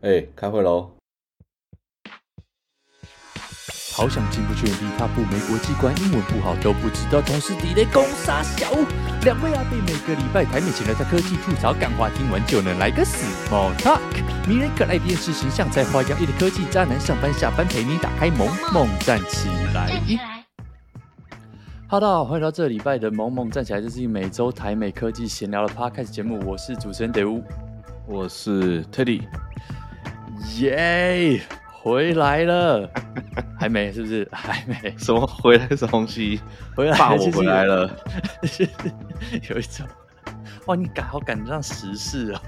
哎、欸，开会喽！好想进不去，原地踏步，没国际观，英文不好都不知道，同事地雷攻杀小。两位阿贝每个礼拜台美前来在科技吐槽干话，听完就能来个 small talk。迷人可爱电视形象，在花样一的科技渣男，上班下班陪你打开萌萌站起来。哈喽，大家好，欢迎到这礼拜的萌萌站起来，这是一个每周台美科技闲聊的 podcast 节目，我是主持人德乌，我是 Teddy。耶、yeah，回来了，还没是不是？还没什么回来的东西？回来，爸，我回来了。有一种，哇，你赶好赶得上时事啊，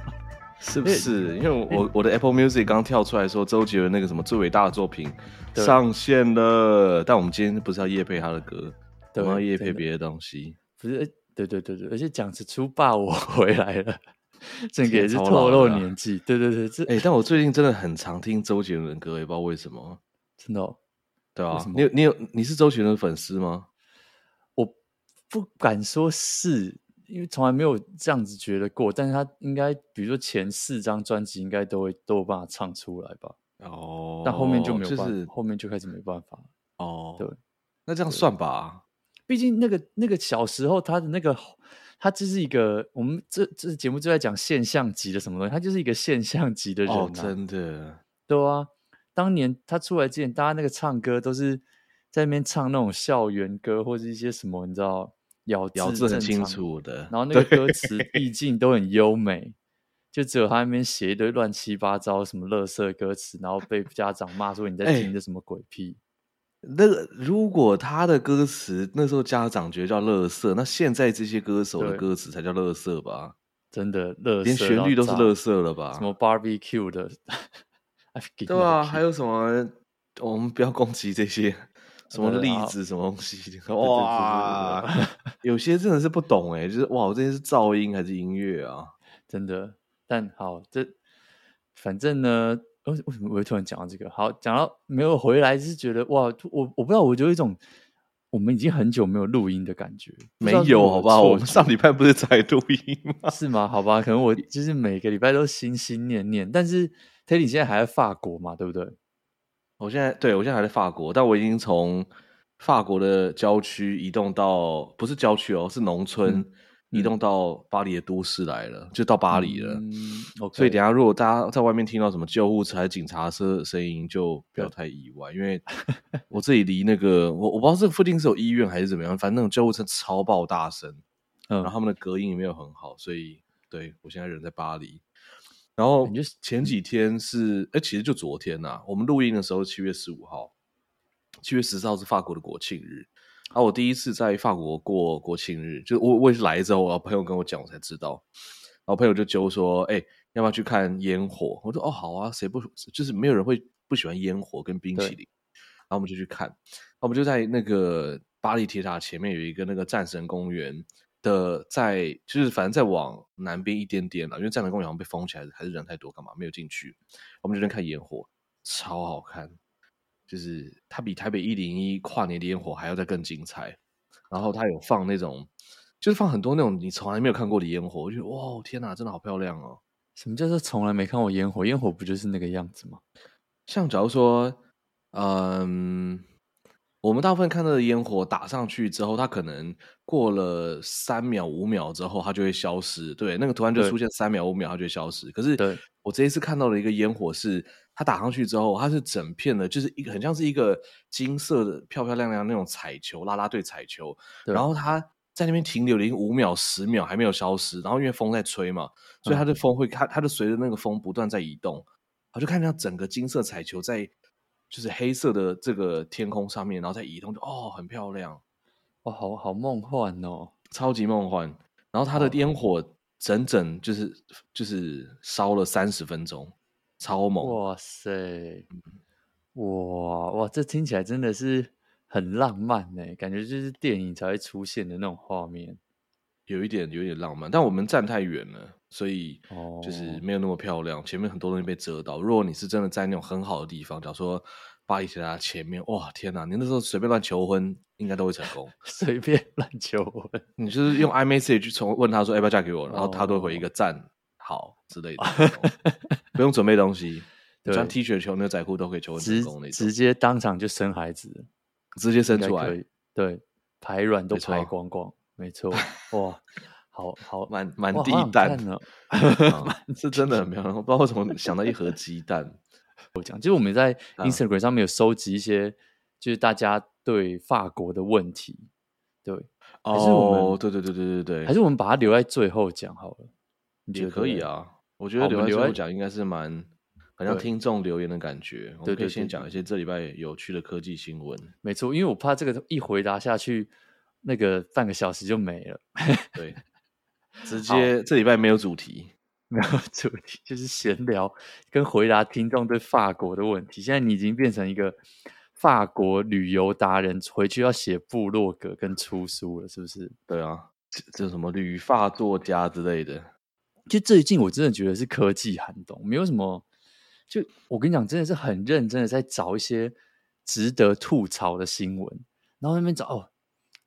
是不是？因为我我的 Apple Music 刚跳出来说周杰伦那个什么最伟大的作品上线了，但我们今天不是要业配他的歌，我们要业配别的东西。不是，对对对对，而且讲是出爸，我回来了。这个也是透露年纪，对对对，这哎、欸，但我最近真的很常听周杰伦的歌，也不知道为什么，真的、哦，对啊，你有你有你是周杰伦的粉丝吗？我不敢说是，因为从来没有这样子觉得过，但是他应该，比如说前四张专辑应该都会都有办法唱出来吧？哦，但后面就没有办法，就是后面就开始没办法哦。对，那这样算吧，毕竟那个那个小时候他的那个。他就是一个，我们这这节目就在讲现象级的什么东西，他就是一个现象级的人、啊哦、真的，对啊。当年他出来之前，大家那个唱歌都是在那边唱那种校园歌，或者一些什么，你知道，咬字咬字很清楚的，然后那个歌词意境都很优美，就只有他那边写一堆乱七八糟什么垃圾歌词，然后被家长骂说你在听的什么鬼屁。欸那个，如果他的歌词那时候家长觉得叫乐色，那现在这些歌手的歌词才叫乐色吧？真的，垃圾连旋律都是乐色了吧？什么 barbecue 的，对啊，还有什么？我们不要攻击这些什么例子，什么东西？哇，有些真的是不懂哎，就是哇，我这些是噪音还是音乐啊？真的，但好，这反正呢。为什么我会突然讲到这个？好，讲到没有回来，就是觉得哇，我我不知道，我就有一种我们已经很久没有录音的感觉。没有，好吧？我们上礼拜不是才录音吗？是吗？好吧，可能我就是每个礼拜都心心念念。但是 Teddy 现在还在法国嘛？对不对？我现在对我现在还在法国，但我已经从法国的郊区移动到不是郊区哦，是农村。嗯移动到巴黎的都市来了，就到巴黎了。嗯 okay、所以等下如果大家在外面听到什么救护车、还是警察车的声音，就不要太意外，因为我这里离那个我我不知道这附近是有医院还是怎么样，反正那种救护车超爆大声，嗯，然后他们的隔音也没有很好，所以对我现在人在巴黎。然后前几天是哎、欸，其实就昨天呐、啊，我们录音的时候七月十五号，七月十四号是法国的国庆日。啊！我第一次在法国过国庆日，就我我也是来之后，我朋友跟我讲，我才知道。然后朋友就揪说：“哎、欸，要不要去看烟火？”我说：“哦，好啊，谁不就是没有人会不喜欢烟火跟冰淇淋？”然后我们就去看。我们就在那个巴黎铁塔前面有一个那个战神公园的，在就是反正再往南边一点点了，因为战神公园好像被封起来，还是人太多，干嘛没有进去？我们就在看烟火，超好看。就是它比台北一零一跨年的烟火还要再更精彩，然后它有放那种，就是放很多那种你从来没有看过的烟火，我觉得哇天哪，真的好漂亮哦！什么叫做从来没看过烟火？烟火不就是那个样子吗？像假如说，嗯，我们大部分看到的烟火打上去之后，它可能过了三秒五秒之后，它就会消失。对，那个图案就出现三秒五秒，它就会消失。可是，我这一次看到的一个烟火是。它打上去之后，它是整片的，就是一个很像是一个金色的、漂漂亮亮那种彩球，啦啦队彩球。然后它在那边停留了五秒、十秒，还没有消失。然后因为风在吹嘛，所以它的风会，它它就随着那个风不断在移动。我就看到整个金色彩球在就是黑色的这个天空上面，然后在移动，就哦，很漂亮，哇，好好梦幻哦，超级梦幻。然后它的烟火整整就是就是烧了三十分钟。超猛！哇塞，哇哇，这听起来真的是很浪漫呢，感觉就是电影才会出现的那种画面，有一点有一点浪漫。但我们站太远了，所以就是没有那么漂亮。前面很多东西被遮到。如果你是真的在那种很好的地方，假如说巴黎铁塔前面，哇天哪，你那时候随便乱求婚，应该都会成功。随便乱求婚，你就是用 iMessage 从问他说要不要嫁给我，然后他都会回一个赞。好之类的，不用准备东西，穿 T 恤、球牛仔裤都可以求婚成功那种，直接当场就生孩子，直接生出来，对，排卵都排光光，没错，哇，好好。满满地蛋。呢，是真的很漂亮。我不知道为什么想到一盒鸡蛋。我讲，就是我们在 Instagram 上面有收集一些，就是大家对法国的问题，对，还是我们哦，对对对对对对，还是我们把它留在最后讲好了，你觉得可以啊？我觉得留在最后讲应该是蛮。好像听众留言的感觉，对我们可以先讲一些这礼拜有趣的科技新闻。没错，因为我怕这个一回答下去，那个半个小时就没了。对，直接这礼拜没有主题，没有主题，就是闲聊跟回答听众对法国的问题。现在你已经变成一个法国旅游达人，回去要写部落格跟出书了，是不是？对啊，这什么旅法作家之类的。就最近我真的觉得是科技寒冬，没有什么。就我跟你讲，真的是很认真的在找一些值得吐槽的新闻，然后那边找哦，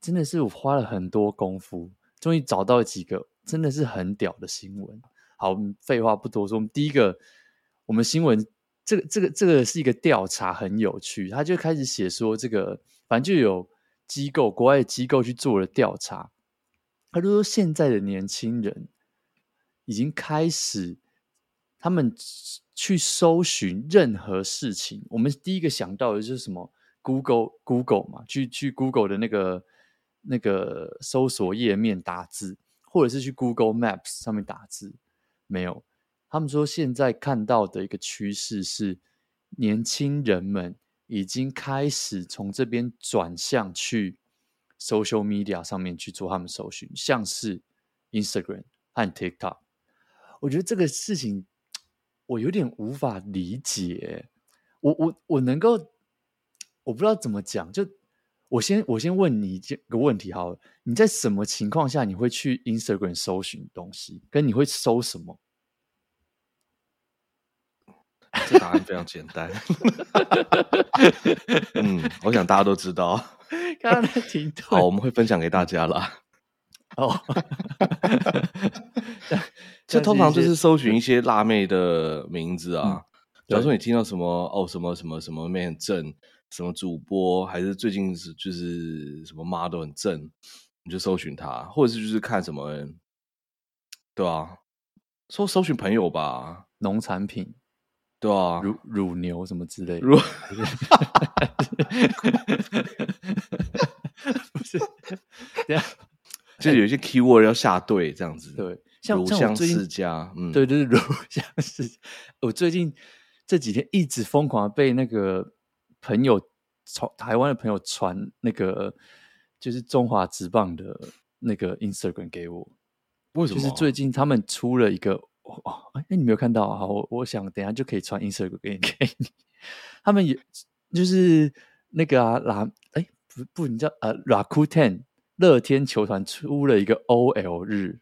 真的是我花了很多功夫，终于找到几个真的是很屌的新闻。好，废话不多说，我们第一个，我们新闻这个这个这个是一个调查，很有趣，他就开始写说这个，反正就有机构，国外的机构去做了调查，他就说现在的年轻人已经开始。他们去搜寻任何事情，我们第一个想到的就是什么？Google Google 嘛，去去 Google 的那个那个搜索页面打字，或者是去 Google Maps 上面打字，没有。他们说现在看到的一个趋势是，年轻人们已经开始从这边转向去 social media 上面去做他们搜寻，像是 Instagram 和 TikTok。我觉得这个事情。我有点无法理解，我我我能够，我不知道怎么讲，就我先我先问你一个问题好了，你在什么情况下你会去 Instagram 搜寻东西？跟你会搜什么？这答案非常简单。嗯，我想大家都知道。刚刚听到，好，我们会分享给大家啦。哦。这通常就是搜寻一些辣妹的名字啊。假如、嗯、说你听到什么哦，什么什么什么妹很正，什么主播，还是最近是就是什么 model 很正，你就搜寻她，或者是就是看什么，对啊，搜搜寻朋友吧，农产品，对啊，乳乳牛什么之类的，乳 不是，就有一些 keyword 要下对这样子，对。像乳香世家，嗯，对对对，乳香世家。我最近这几天一直疯狂被那个朋友传台湾的朋友传那个就是中华职棒的那个 Instagram 给我。为什么？就是最近他们出了一个哦，哎，你没有看到啊？我我想等下就可以传 Instagram 给你给你。他们也就是那个啊，拉哎不不，你知道呃，Rakuten 乐天球团出了一个 OL 日。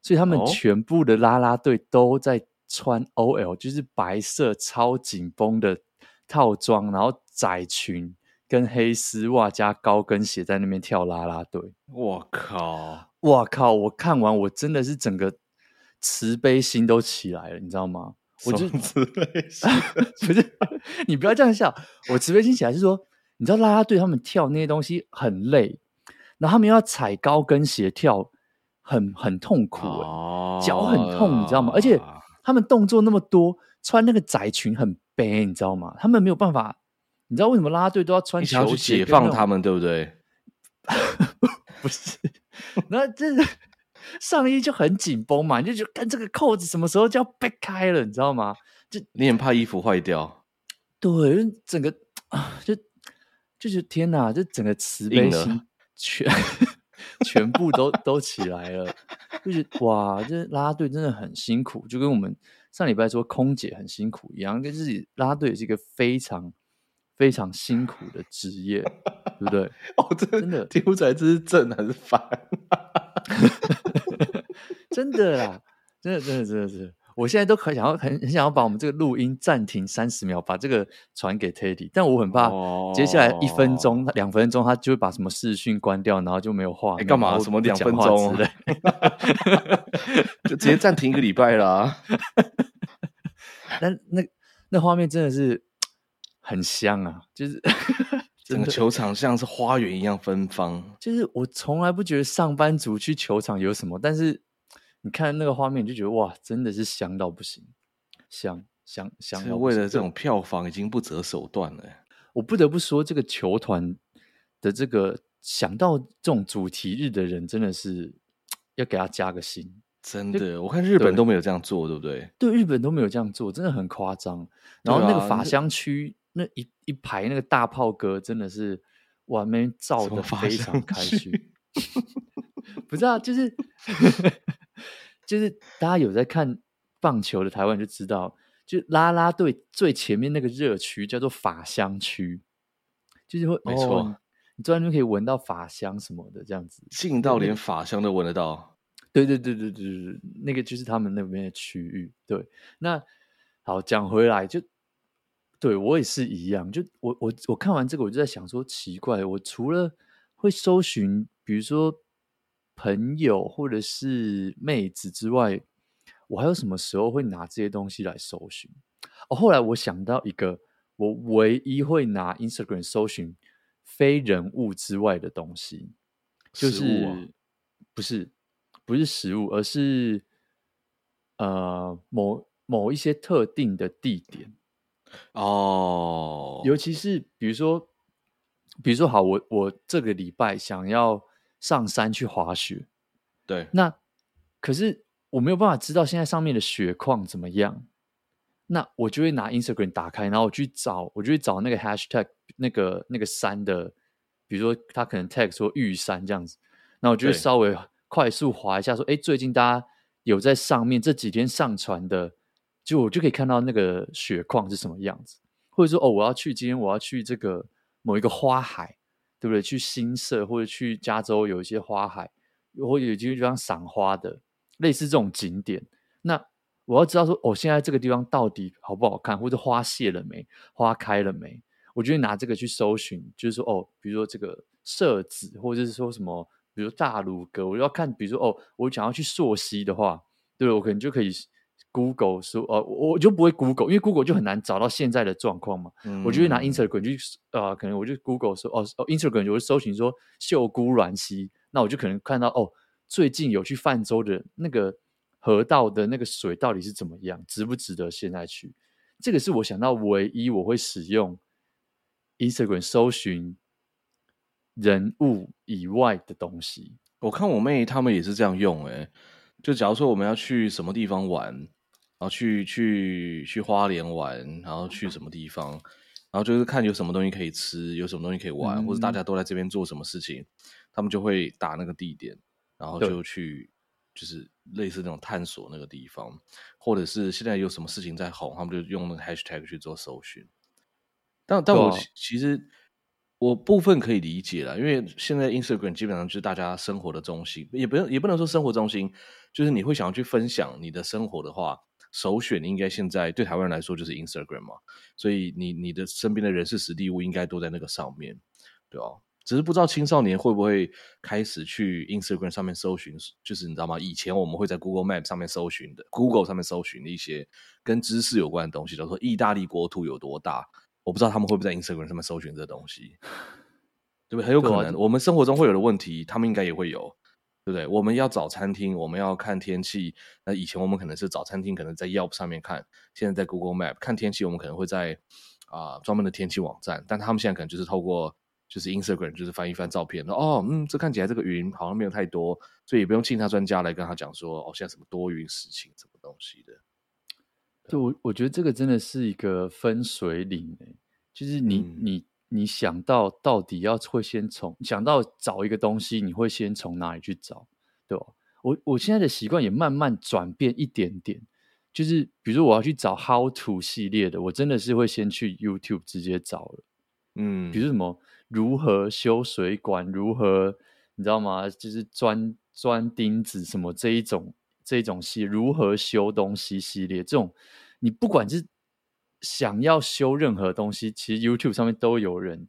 所以他们全部的啦啦队都在穿 OL，就是白色超紧绷的套装，然后窄裙跟黑丝袜加高跟鞋在那边跳啦啦队。我靠！我靠！我看完我真的是整个慈悲心都起来了，你知道吗？我就慈悲心 不是你不要这样笑，我慈悲心起来是说，你知道啦啦队他们跳那些东西很累，然后他们要踩高跟鞋跳。很很痛苦，脚很痛，你知道吗？而且他们动作那么多，穿那个窄裙很悲，你知道吗？他们没有办法，你知道为什么啦啦队都要穿球鞋？去解放他们，对不对？不是，那这上衣就很紧绷嘛，你就觉得看这个扣子什么时候就要掰开了，你知道吗？就你很怕衣服坏掉，对，整个啊，就就是天哪，就整个慈悲心全。全部都都起来了，就是哇，这拉拉队真的很辛苦，就跟我们上礼拜说空姐很辛苦一样，跟自己啦啦队也是一个非常非常辛苦的职业，对不对？哦，真的听不出来这是正还是反，真的啦，真的真的真的是。我现在都很想要，很很想要把我们这个录音暂停三十秒，把这个传给 Teddy，但我很怕接下来一分钟、两、哦、分钟，他就会把什么视讯关掉，然后就没有话。你干嘛？什么两分钟？就直接暂停一个礼拜啦。但那那画面真的是很香啊，就是 整个球场像是花园一样芬芳。就是我从来不觉得上班族去球场有什么，但是你看那个画面，你就觉得哇，真的是香到不行，香香香。为了这种票房，已经不择手段了。我不得不说，这个球团的这个想到这种主题日的人，真的是要给他加个薪。真的，我看日本都没有这样做，对不对？对，日本都没有这样做，真的很夸张。然后那个法香区那一一排那个大炮哥，真的是哇，那边照的非常开心。不知道，就是 就是大家有在看棒球的台湾就知道，就拉拉队最前面那个热区叫做法香区，就是会没错，哦，你坐在那边可以闻到法香什么的，这样子近到连法香都闻得到。对对对对对对，那个就是他们那边的区域。对，那好讲回来，就对我也是一样。就我我我看完这个，我就在想说，奇怪，我除了会搜寻，比如说朋友或者是妹子之外，我还有什么时候会拿这些东西来搜寻？哦，后来我想到一个，我唯一会拿 Instagram 搜寻非人物之外的东西，就是、啊、不是。不是食物，而是呃某某一些特定的地点哦，尤其是比如说，比如说好，我我这个礼拜想要上山去滑雪，对，那可是我没有办法知道现在上面的雪况怎么样，那我就会拿 Instagram 打开，然后我去找，我就会找那个 hashtag 那个那个山的，比如说他可能 tag 说玉山这样子，那我就会稍微。快速滑一下，说：“哎，最近大家有在上面这几天上传的，就我就可以看到那个雪况是什么样子，或者说，哦，我要去今天我要去这个某一个花海，对不对？去新社或者去加州有一些花海，或者有些地方赏花的，类似这种景点。那我要知道说，哦，现在这个地方到底好不好看，或者花谢了没，花开了没？我就会拿这个去搜寻，就是说，哦，比如说这个社子，或者是说什么。”比如大鲁阁，我要看，比如说哦，我想要去溯溪的话，对，我可能就可以 Google 说，哦，我就不会 Google，因为 Google 就很难找到现在的状况嘛。嗯、我就会拿 Instagram 去，呃，可能我就 Google 说，哦哦，Instagram 我就搜寻说秀姑峦溪，那我就可能看到哦，最近有去泛舟的那个河道的那个水到底是怎么样，值不值得现在去？这个是我想到唯一我会使用 Instagram 搜寻。人物以外的东西，我看我妹他们也是这样用诶、欸，就假如说我们要去什么地方玩，然后去去去花莲玩，然后去什么地方，然后就是看有什么东西可以吃，有什么东西可以玩，嗯、或者大家都在这边做什么事情，他们就会打那个地点，然后就去就是类似那种探索那个地方，或者是现在有什么事情在红，他们就用那个 hashtag 去做搜寻。但但我其实。我部分可以理解了，因为现在 Instagram 基本上就是大家生活的中心，也不用也不能说生活中心，就是你会想要去分享你的生活的话，首选应该现在对台湾人来说就是 Instagram 嘛，所以你你的身边的人事实地物应该都在那个上面，对哦，只是不知道青少年会不会开始去 Instagram 上面搜寻，就是你知道吗？以前我们会在 Google Map 上面搜寻的，Google 上面搜寻的一些跟知识有关的东西，比如说意大利国土有多大。我不知道他们会不会在 Instagram 上面搜寻这东西，对不对？很有可能，我们生活中会有的问题，他们应该也会有，对不对？我们要找餐厅，我们要看天气。那以前我们可能是找餐厅，可能在 Yelp 上面看；现在在 Google Map 看天气，我们可能会在啊、呃、专门的天气网站。但他们现在可能就是透过就是 Instagram，就是翻一翻照片，说哦，嗯，这看起来这个云好像没有太多，所以也不用请他专家来跟他讲说哦，现在什么多云时晴什么东西的。就我我觉得这个真的是一个分水岭诶，就是你、嗯、你你想到到底要会先从想到找一个东西，你会先从哪里去找，对吧？我我现在的习惯也慢慢转变一点点，就是比如说我要去找 How to 系列的，我真的是会先去 YouTube 直接找了，嗯，比如什么如何修水管，如何你知道吗？就是钻钻钉子什么这一种。这一种系如何修东西系列，这种你不管是想要修任何东西，其实 YouTube 上面都有人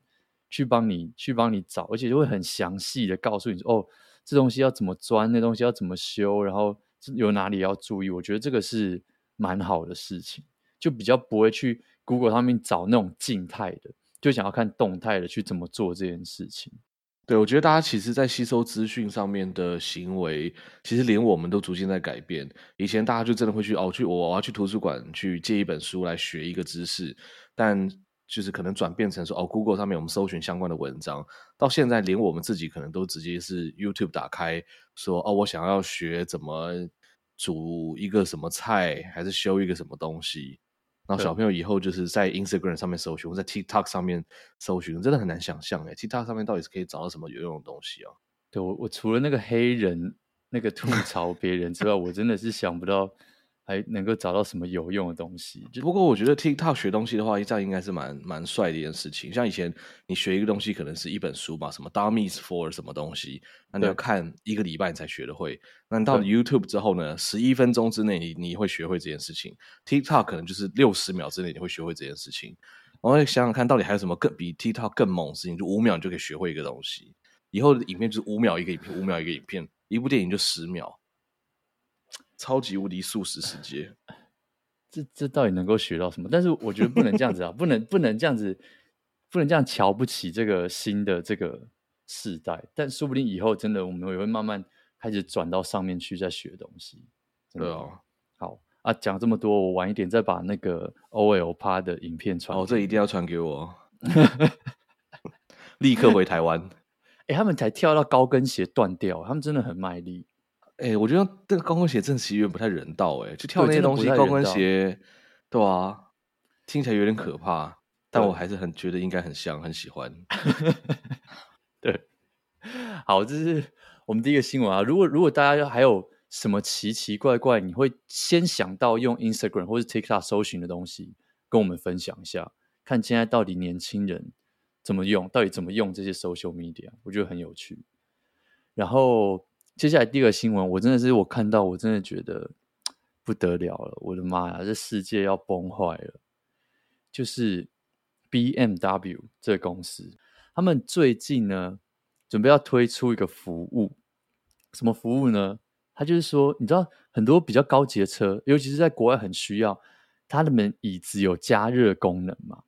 去帮你去帮你找，而且就会很详细的告诉你说，哦，这东西要怎么钻，那东西要怎么修，然后有哪里要注意。我觉得这个是蛮好的事情，就比较不会去 Google 上面找那种静态的，就想要看动态的去怎么做这件事情。对，我觉得大家其实，在吸收资讯上面的行为，其实连我们都逐渐在改变。以前大家就真的会去哦，去我我要去图书馆去借一本书来学一个知识，但就是可能转变成说哦，Google 上面我们搜寻相关的文章，到现在连我们自己可能都直接是 YouTube 打开，说哦，我想要学怎么煮一个什么菜，还是修一个什么东西。然后小朋友以后就是在 Instagram 上面搜寻，或在 TikTok 上面搜寻，真的很难想象哎，TikTok 上面到底是可以找到什么有用的东西啊？对，我我除了那个黑人那个吐槽别人之外，我真的是想不到。还能够找到什么有用的东西？不过我觉得 TikTok 学东西的话，这样应该是蛮蛮帅的一件事情。像以前你学一个东西，可能是一本书嘛，什么 Dummies for 什么东西，那你要看一个礼拜你才学得会。那你到了 YouTube 之后呢，十一分钟之内你你会学会这件事情。TikTok 可能就是六十秒之内你会学会这件事情。我会想想看，到底还有什么更比 TikTok 更猛的事情？就五秒你就可以学会一个东西。以后的影片就是五秒一个影片，五秒一个影片，一部电影就十秒。超级无敌素食世界，这这到底能够学到什么？但是我觉得不能这样子啊，不能不能这样子，不能这样瞧不起这个新的这个世代。但说不定以后真的我们也会慢慢开始转到上面去再学东西。对啊，好啊，讲这么多，我晚一点再把那个 OL 趴的影片传。哦，这一定要传给我，立刻回台湾。哎、欸，他们才跳到高跟鞋断掉，他们真的很卖力。哎、欸，我觉得这个高跟鞋真的是有点不太人道哎，就跳那些东西，高跟鞋，对啊，听起来有点可怕，但我还是很觉得应该很香，很喜欢。对，好，这是我们第一个新闻啊。如果如果大家还有什么奇奇怪怪，你会先想到用 Instagram 或是 TikTok 搜寻的东西，跟我们分享一下，看现在到底年轻人怎么用，到底怎么用这些 social media，我觉得很有趣。然后。接下来第二个新闻，我真的是我看到，我真的觉得不得了了，我的妈呀，这世界要崩坏了！就是 BMW 这个公司，他们最近呢，准备要推出一个服务，什么服务呢？他就是说，你知道很多比较高级的车，尤其是在国外很需要，它的门椅子有加热功能嘛？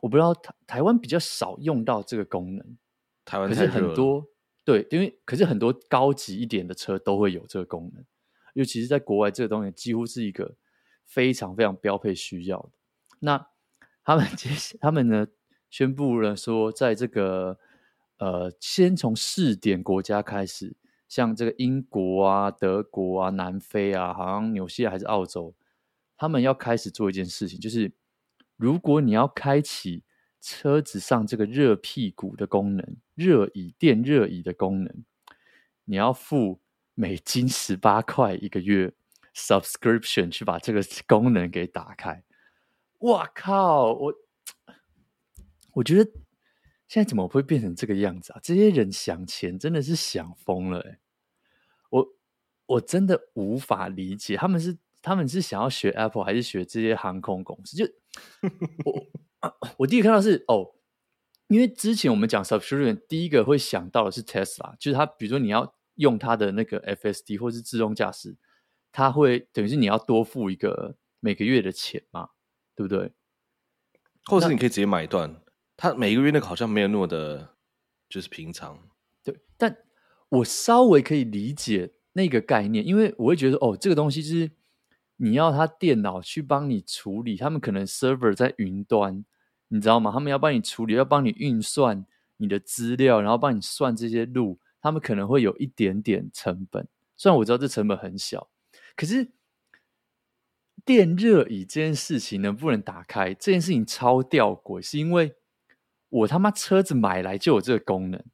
我不知道台台湾比较少用到这个功能，台湾可是很多。对，因为可是很多高级一点的车都会有这个功能，尤其是在国外，这个东西几乎是一个非常非常标配需要的。那他们 接他们呢宣布了说，在这个呃，先从试点国家开始，像这个英国啊、德国啊、南非啊，好像纽西兰还是澳洲，他们要开始做一件事情，就是如果你要开启。车子上这个热屁股的功能，热椅电热椅的功能，你要付美金十八块一个月 subscription 去把这个功能给打开。哇靠！我我觉得现在怎么会变成这个样子啊？这些人想钱真的是想疯了欸！我我真的无法理解，他们是他们是想要学 Apple 还是学这些航空公司？就 我。我第一个看到是哦，因为之前我们讲 subscription，第一个会想到的是 Tesla，就是它，比如说你要用它的那个 FSD 或是自动驾驶，它会等于是你要多付一个每个月的钱嘛，对不对？或者是你可以直接买断，它每个月那个好像没有那么的，就是平常。对，但我稍微可以理解那个概念，因为我会觉得哦，这个东西就是你要他电脑去帮你处理，他们可能 server 在云端。你知道吗？他们要帮你处理，要帮你运算你的资料，然后帮你算这些路，他们可能会有一点点成本。虽然我知道这成本很小，可是电热椅这件事情能不能打开？这件事情超吊诡，是因为我他妈车子买来就有这个功能，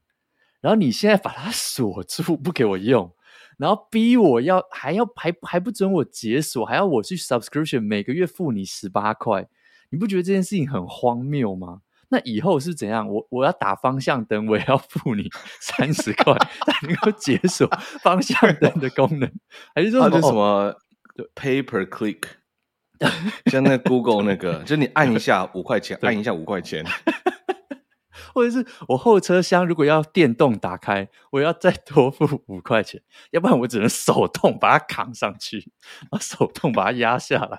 然后你现在把它锁住不给我用，然后逼我要还要还还不准我解锁，还要我去 subscription 每个月付你十八块。你不觉得这件事情很荒谬吗？那以后是怎样？我我要打方向灯，我也要付你 三十块才能够解锁方向灯的功能，还是说什么，什么 pay per click？像那 Google 那个，就你按一下五块钱，按一下五块钱，或者是我后车厢如果要电动打开，我要再多付五块钱，要不然我只能手动把它扛上去，然后手动把它压下来，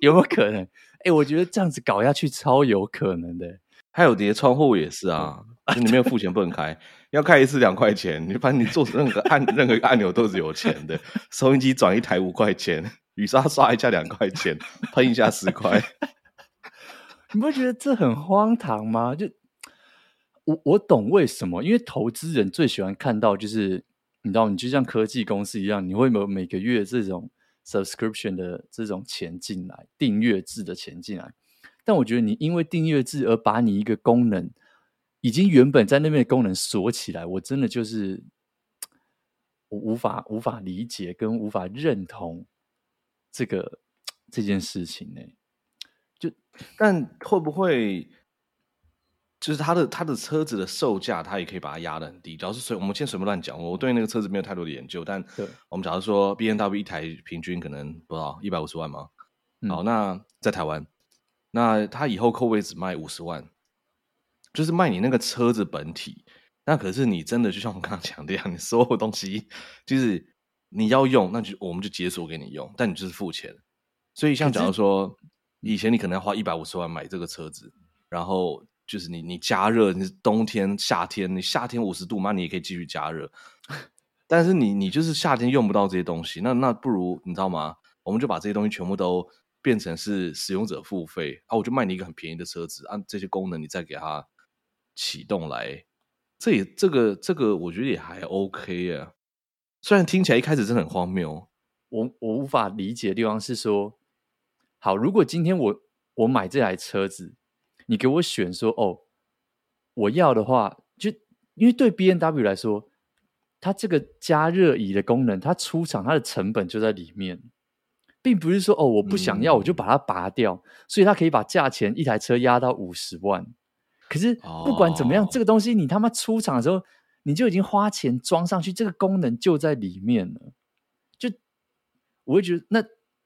有没有可能？哎，我觉得这样子搞下去超有可能的。还有你的窗户也是啊，就你没有付钱不能开，要开一次两块钱。你反正你做任何按任何一个按钮都是有钱的。收音机转一台五块钱，雨刷刷一下两块钱，喷一下十块。你不觉得这很荒唐吗？就我我懂为什么，因为投资人最喜欢看到就是你知道，你就像科技公司一样，你会有每个月这种 subscription 的这种钱进来，订阅制的钱进来。但我觉得你因为订阅制而把你一个功能已经原本在那边的功能锁起来，我真的就是我无法无法理解跟无法认同这个这件事情呢。就但会不会就是他的他的车子的售价，他也可以把它压得很低？主要是随我们先随便乱讲，我对那个车子没有太多的研究。但我们假如说 B N W 一台平均可能多少一百五十万吗？嗯、好，那在台湾。那他以后扣位只卖五十万，就是卖你那个车子本体。那可是你真的就像我刚刚讲的一样，你所有东西就是你要用，那就我们就解锁给你用，但你就是付钱。所以像假如说以前你可能要花一百五十万买这个车子，然后就是你你加热，你冬天夏天，你夏天五十度嘛，你也可以继续加热。但是你你就是夏天用不到这些东西，那那不如你知道吗？我们就把这些东西全部都。变成是使用者付费啊，我就卖你一个很便宜的车子，按这些功能你再给它启动来，这也这个这个我觉得也还 OK 啊。虽然听起来一开始真的很荒谬，我我无法理解的地方是说，好，如果今天我我买这台车子，你给我选说哦，我要的话，就因为对 B N W 来说，它这个加热椅的功能，它出厂它的成本就在里面。并不是说哦，我不想要，我就把它拔掉，嗯、所以它可以把价钱一台车压到五十万。可是不管怎么样，哦、这个东西你他妈出厂的时候，你就已经花钱装上去，这个功能就在里面了。就我会觉得，那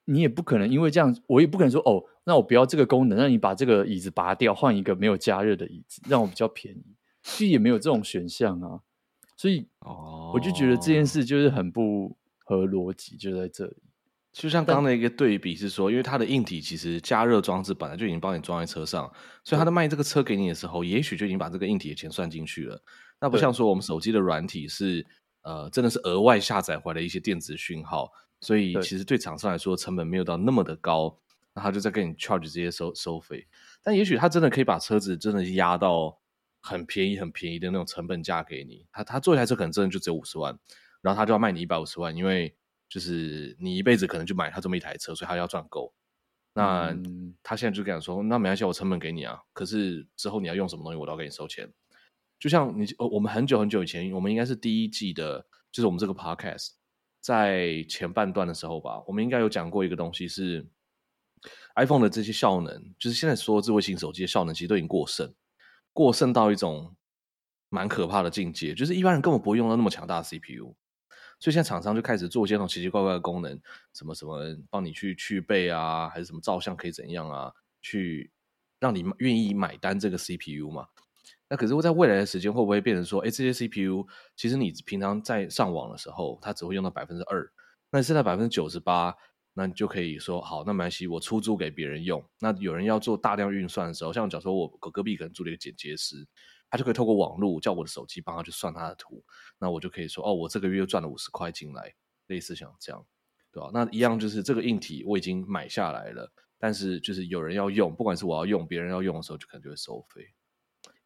你也不可能因为这样，我也不可能说哦，那我不要这个功能，让你把这个椅子拔掉，换一个没有加热的椅子，让我比较便宜。其实也没有这种选项啊。所以哦，我就觉得这件事就是很不合逻辑，就在这里。就像刚刚的一个对比是说，因为它的硬体其实加热装置本来就已经帮你装在车上，所以它在卖这个车给你的时候，也许就已经把这个硬体的钱算进去了。那不像说我们手机的软体是呃，真的是额外下载回来一些电子讯号，所以其实对厂商来说成本没有到那么的高，那他就在跟你 charge 这些收收费。但也许他真的可以把车子真的压到很便宜、很便宜的那种成本价给你。他他做一台车可能真的就只有五十万，然后他就要卖你一百五十万，因为。就是你一辈子可能就买他这么一台车，所以他要赚够。那他现在就跟他说：“那没关系，我成本给你啊。可是之后你要用什么东西，我都要给你收钱。”就像你，我们很久很久以前，我们应该是第一季的，就是我们这个 podcast 在前半段的时候吧，我们应该有讲过一个东西是 iPhone 的这些效能，就是现在所有智慧型手机的效能其实都已经过剩，过剩到一种蛮可怕的境界，就是一般人根本不会用到那么强大的 CPU。所以现在厂商就开始做一些那种奇奇怪怪的功能，什么什么帮你去去背啊，还是什么照相可以怎样啊，去让你愿意买单这个 CPU 嘛？那可是会在未来的时间会不会变成说，哎，这些 CPU 其实你平常在上网的时候，它只会用到百分之二，那现在百分之九十八，那你就可以说好，那没关系，我出租给别人用。那有人要做大量运算的时候，像假如说我隔壁可能租了一个剪接师。他就可以透过网络叫我的手机帮他去算他的图，那我就可以说哦，我这个月又赚了五十块进来，类似像这样，对吧？那一样就是这个硬体我已经买下来了，但是就是有人要用，不管是我要用，别人要用的时候，就可能就会收费。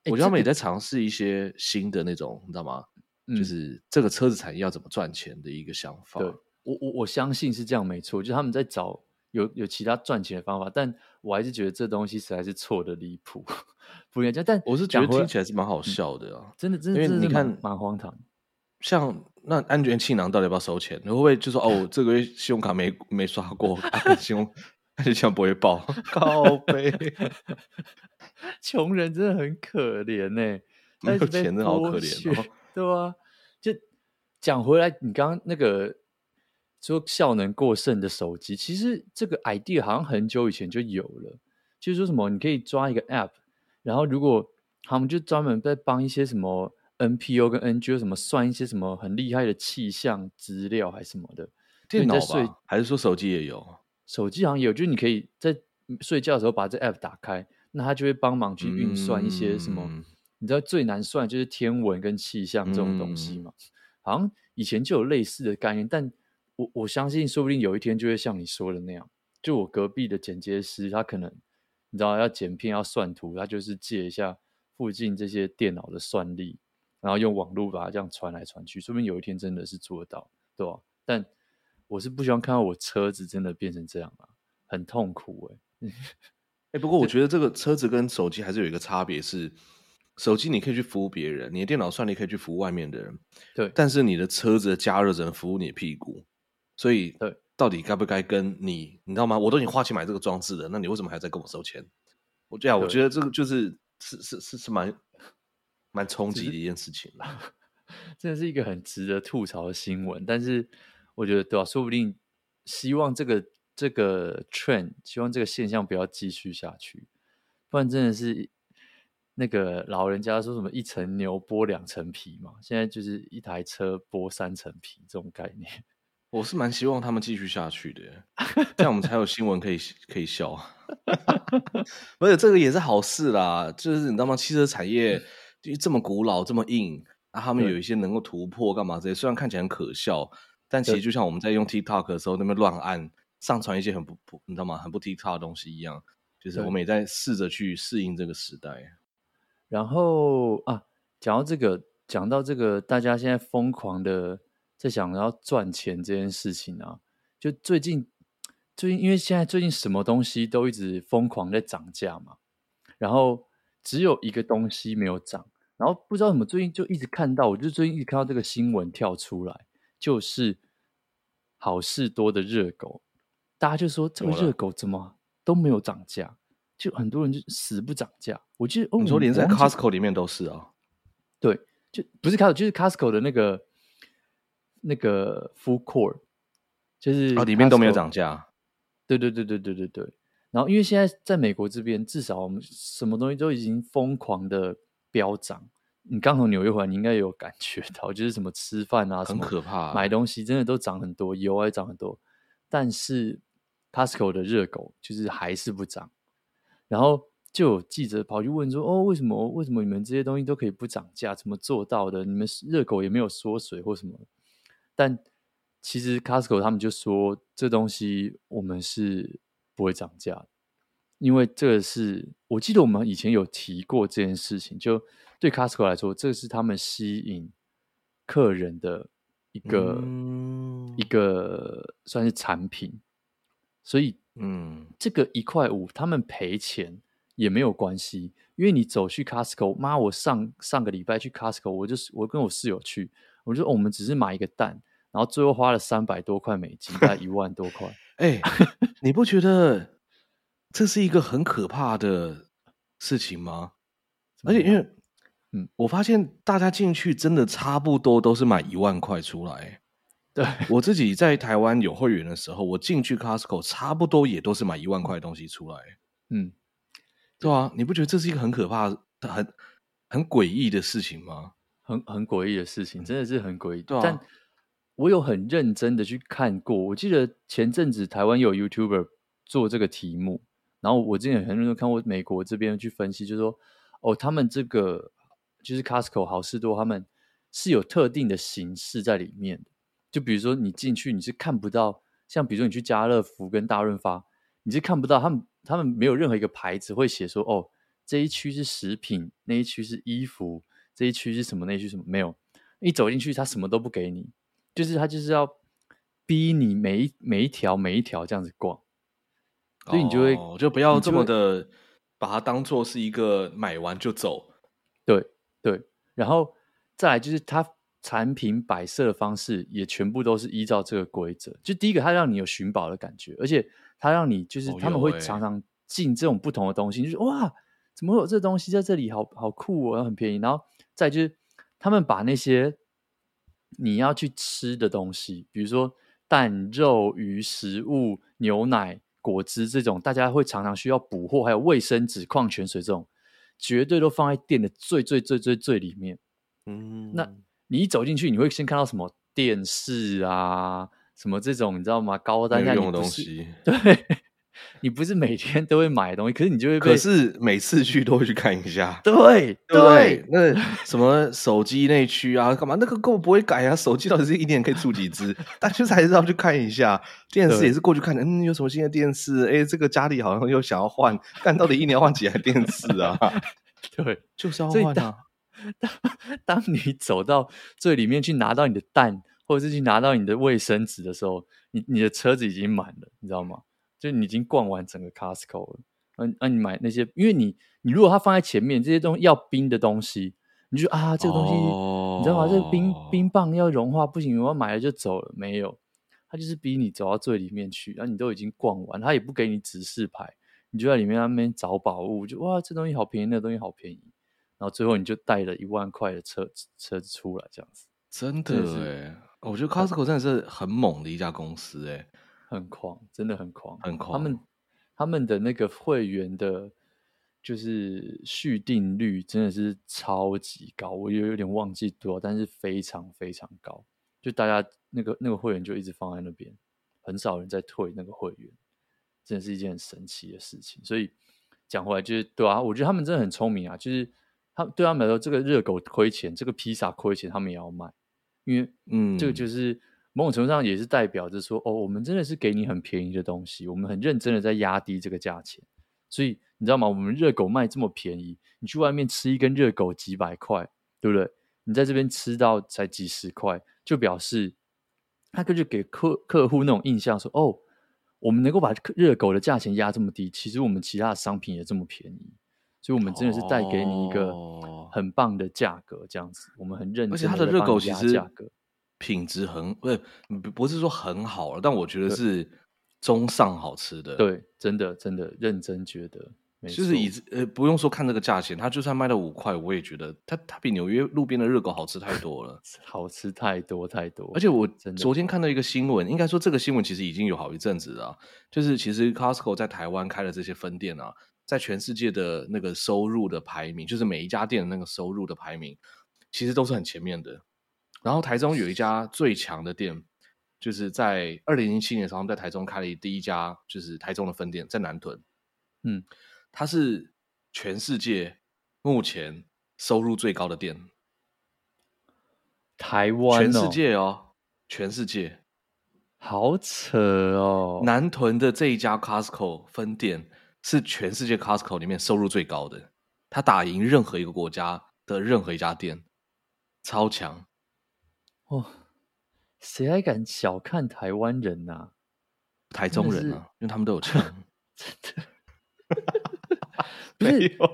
欸、我觉得他们也在尝试一些新的那种，你知道吗？就是这个车子产业要怎么赚钱的一个想法。对，我我我相信是这样，没错，就是他们在找。有有其他赚钱的方法，但我还是觉得这东西实在是错的离谱，不应该这样。但我是觉得听起来是蛮好笑的啊，嗯、真的真的，因为你看蛮荒唐。像那安全气囊到底要不要收钱？你会不会就说哦，这个月信用卡没没刷过，信用安全气囊不会爆？靠北，穷人真的很可怜呢、欸，没有钱真的好可怜哦，对啊？就讲回来，你刚刚那个。说效能过剩的手机，其实这个 idea 好像很久以前就有了。就是说什么，你可以抓一个 app，然后如果他们就专门在帮一些什么 NPO 跟 NGO 什么算一些什么很厉害的气象资料还是什么的。电脑吧？还是说手机也有？手机好像也有，就是你可以在睡觉的时候把这 app 打开，那它就会帮忙去运算一些什么。嗯、你知道最难算就是天文跟气象这种东西嘛？嗯、好像以前就有类似的概念，但我我相信，说不定有一天就会像你说的那样。就我隔壁的剪接师，他可能你知道要剪片要算图，他就是借一下附近这些电脑的算力，然后用网络把它这样传来传去，说不定有一天真的是做得到，对吧？但我是不希望看到我车子真的变成这样啊，很痛苦哎、欸。哎、欸，不过我觉得这个车子跟手机还是有一个差别，是手机你可以去服务别人，你的电脑算力可以去服务外面的人，对。但是你的车子的加热只能服务你的屁股，所以对。到底该不该跟你，你知道吗？我都已经花钱买这个装置了，那你为什么还在跟我收钱？我这样，我觉得这个就是是是是是蛮蛮冲击的一件事情了。真的是一个很值得吐槽的新闻，但是我觉得对吧？说不定希望这个这个 trend，希望这个现象不要继续下去，不然真的是那个老人家说什么一层牛剥两层皮嘛，现在就是一台车剥三层皮这种概念。我是蛮希望他们继续下去的，这样我们才有新闻可以可以笑。不是这个也是好事啦，就是你知道吗？汽车产业就这么古老这么硬，啊，他们有一些能够突破干嘛这些，虽然看起来很可笑，但其实就像我们在用 TikTok 的时候那边乱按上传一些很不不你知道吗？很不 TikTok 的东西一样，就是我们也在试着去适应这个时代。然后啊，讲到这个，讲到这个，大家现在疯狂的。在想要赚钱这件事情啊，就最近最近，因为现在最近什么东西都一直疯狂在涨价嘛，然后只有一个东西没有涨，然后不知道怎么最近就一直看到，我就最近一直看到这个新闻跳出来，就是好事多的热狗，大家就说这个热狗怎么都没有涨价，就很多人就死不涨价。我记得哦，你说连在 Costco 里面都是啊？对，就不是 Costco，就是 Costco 的那个。那个 Food Court 就是啊，里面都没有涨价。对对对对对对对。然后因为现在在美国这边，至少我们什么东西都已经疯狂的飙涨。你刚从纽约回来，你应该有感觉到，就是什么吃饭啊，很可怕，买东西真的都涨很多，油也涨很多。但是 Costco 的热狗就是还是不涨。然后就有记者跑去问说：“哦，为什么？为什么你们这些东西都可以不涨价？怎么做到的？你们热狗也没有缩水或什么？”但其实 Costco 他们就说，这东西我们是不会涨价的，因为这个是我记得我们以前有提过这件事情。就对 Costco 来说，这是他们吸引客人的一个、嗯、一个算是产品，所以嗯，这个一块五他们赔钱也没有关系，因为你走去 Costco，妈，我上上个礼拜去 Costco，我就是我跟我室友去。我就说，我们只是买一个蛋，然后最后花了三百多块美金，大概一万多块。哎、欸，你不觉得这是一个很可怕的事情吗？而且因为，嗯，我发现大家进去真的差不多都是买一万块出来。对，我自己在台湾有会员的时候，我进去 Costco 差不多也都是买一万块的东西出来。嗯，对啊，你不觉得这是一个很可怕、很很诡异的事情吗？很很诡异的事情，真的是很诡异。对啊，但我有很认真的去看过。我记得前阵子台湾有 YouTuber 做这个题目，然后我之前很认真看过美国这边去分析，就是说哦，他们这个就是 Costco 好事多，他们是有特定的形式在里面的。就比如说你进去，你是看不到，像比如说你去家乐福跟大润发，你是看不到他们，他们没有任何一个牌子会写说哦，这一区是食品，那一区是衣服。这一区是什么？那一区什么？没有，一走进去，他什么都不给你，就是他就是要逼你每一每一条每一条这样子逛，所以你就会、哦、就不要这么的把它当做是一个买完就走。对对，然后再来就是它产品摆设的方式也全部都是依照这个规则。就第一个，它让你有寻宝的感觉，而且它让你就是他们会常常进这种不同的东西，哦欸、就是哇，怎么会有这东西在这里？好好酷哦，很便宜，然后。再就是，他们把那些你要去吃的东西，比如说蛋、肉、鱼、食物、牛奶、果汁这种，大家会常常需要补货，还有卫生纸、矿泉水这种，绝对都放在店的最最最最最里面。嗯，那你一走进去，你会先看到什么电视啊，什么这种你知道吗？高单价的东西，对。你不是每天都会买东西，可是你就会被。可是每次去都会去看一下。对对，那什么手机内区啊，干嘛？那个根本不会改啊。手机到底是一年可以出几只？但就是还是要去看一下。电视也是过去看的。嗯，有什么新的电视？哎，这个家里好像又想要换，但到底一年要换几台电视啊？对，就是要换啊。当当你走到最里面去拿到你的蛋，或者是去拿到你的卫生纸的时候，你你的车子已经满了，你知道吗？就你已经逛完整个 Costco 了。那、啊、那你买那些，因为你你如果它放在前面，这些东西要冰的东西，你就啊，这个东西、哦、你知道吗？这个冰冰棒要融化，不行，我要买了就走了。没有，它就是逼你走到最里面去，然后你都已经逛完，它也不给你指示牌，你就在里面那边找宝物，就哇，这东西好便宜，那个东西好便宜。然后最后你就带了一万块的车车子出来，这样子，真的哎，我觉得 Costco 真的是很猛的一家公司哎，很狂，真的很狂，很狂。他们他们的那个会员的，就是续订率真的是超级高，我有有点忘记多少，但是非常非常高。就大家那个那个会员就一直放在那边，很少人在退那个会员，真的是一件很神奇的事情。所以讲回来就是对啊，我觉得他们真的很聪明啊，就是。他对他们来说，这个热狗亏钱，这个披萨亏钱，他们也要卖，因为嗯，这个就是某种程度上也是代表着说，哦，我们真的是给你很便宜的东西，我们很认真的在压低这个价钱，所以你知道吗？我们热狗卖这么便宜，你去外面吃一根热狗几百块，对不对？你在这边吃到才几十块，就表示他就给客客户那种印象说，哦，我们能够把热狗的价钱压这么低，其实我们其他的商品也这么便宜。所以，我们真的是带给你一个很棒的价格，这样子，哦、我们很认真。而且，它的热狗其实品质很不是不是说很好了，但我觉得是中上好吃的。对，真的真的认真觉得，就是以呃不用说看这个价钱，它就算卖到五块，我也觉得它它比纽约路边的热狗好吃太多了，好吃太多太多。而且我昨天看到一个新闻，应该说这个新闻其实已经有好一阵子了，就是其实 Costco 在台湾开了这些分店啊。在全世界的那个收入的排名，就是每一家店的那个收入的排名，其实都是很前面的。然后台中有一家最强的店，就是在二零零七年的时候，他们在台中开了第一家，就是台中的分店，在南屯。嗯，它是全世界目前收入最高的店。台湾、哦，全世界哦，全世界，好扯哦。南屯的这一家 Costco 分店。是全世界 Costco 里面收入最高的，它打赢任何一个国家的任何一家店，超强哦！谁还敢小看台湾人呐、啊？台中人啊，因为他们都有钱，真的。不是没有，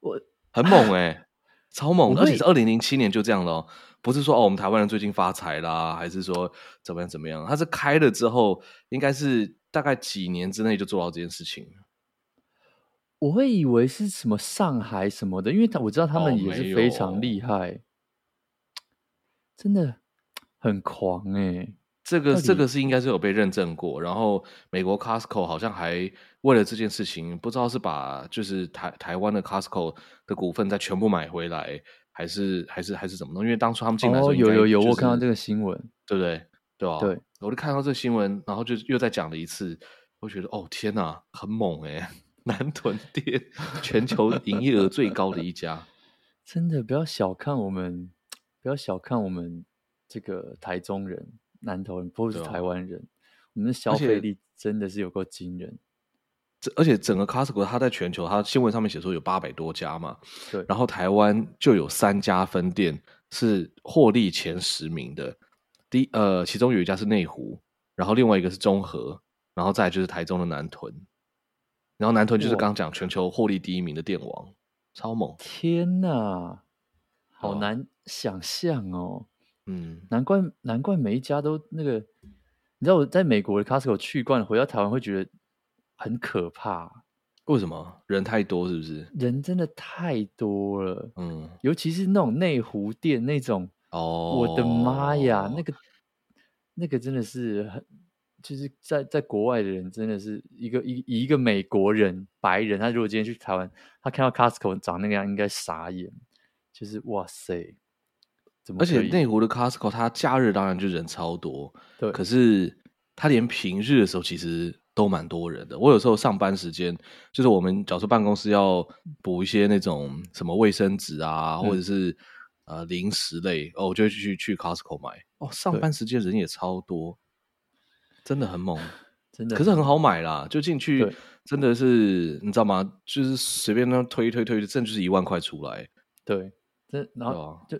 我很猛哎、欸，超猛，而且是二零零七年就这样了、哦，不是说哦，我们台湾人最近发财啦，还是说怎么样怎么样？他是开了之后，应该是大概几年之内就做到这件事情。我会以为是什么上海什么的，因为他我知道他们也是非常厉害，哦、真的很狂哎、欸。这个这个是应该是有被认证过，然后美国 Costco 好像还为了这件事情，不知道是把就是台台湾的 Costco 的股份再全部买回来，还是还是还是怎么弄？因为当初他们进来的时候、就是哦，有有有，我看到这个新闻，对不对？对吧？对，我就看到这个新闻，然后就又再讲了一次，我觉得哦天哪，很猛哎、欸。南屯店全球营业额最高的一家，真的不要小看我们，不要小看我们这个台中人、南投人，不是台湾人，啊、我们的消费力真的是有够惊人。而且整个 Costco 它在全球，它新闻上面写说有八百多家嘛，对，然后台湾就有三家分店是获利前十名的，第呃其中有一家是内湖，然后另外一个是中和，然后再来就是台中的南屯。然后南屯就是刚讲全球获利第一名的店王，超猛！天哪，好难想象哦。嗯，难怪难怪每一家都那个，你知道我在美国的 Costco 去惯了，回到台湾会觉得很可怕。为什么？人太多是不是？人真的太多了。嗯，尤其是那种内湖店那种，哦，我的妈呀，那个那个真的是很。就是在在国外的人，真的是一个一一个美国人白人，他如果今天去台湾，他看到 Costco 长那个样，应该傻眼。就是哇塞，怎么？而且内湖的 Costco，它假日当然就人超多，对。可是它连平日的时候，其实都蛮多人的。我有时候上班时间，就是我们假如说办公室要补一些那种什么卫生纸啊，嗯、或者是呃零食类，哦，我就会去去 Costco 买。哦，上班时间人也超多，真的很猛，真的。可是很好买啦，就进去真的是你知道吗？就是随便那推推推，真的就是一万块出来。对，这然后就，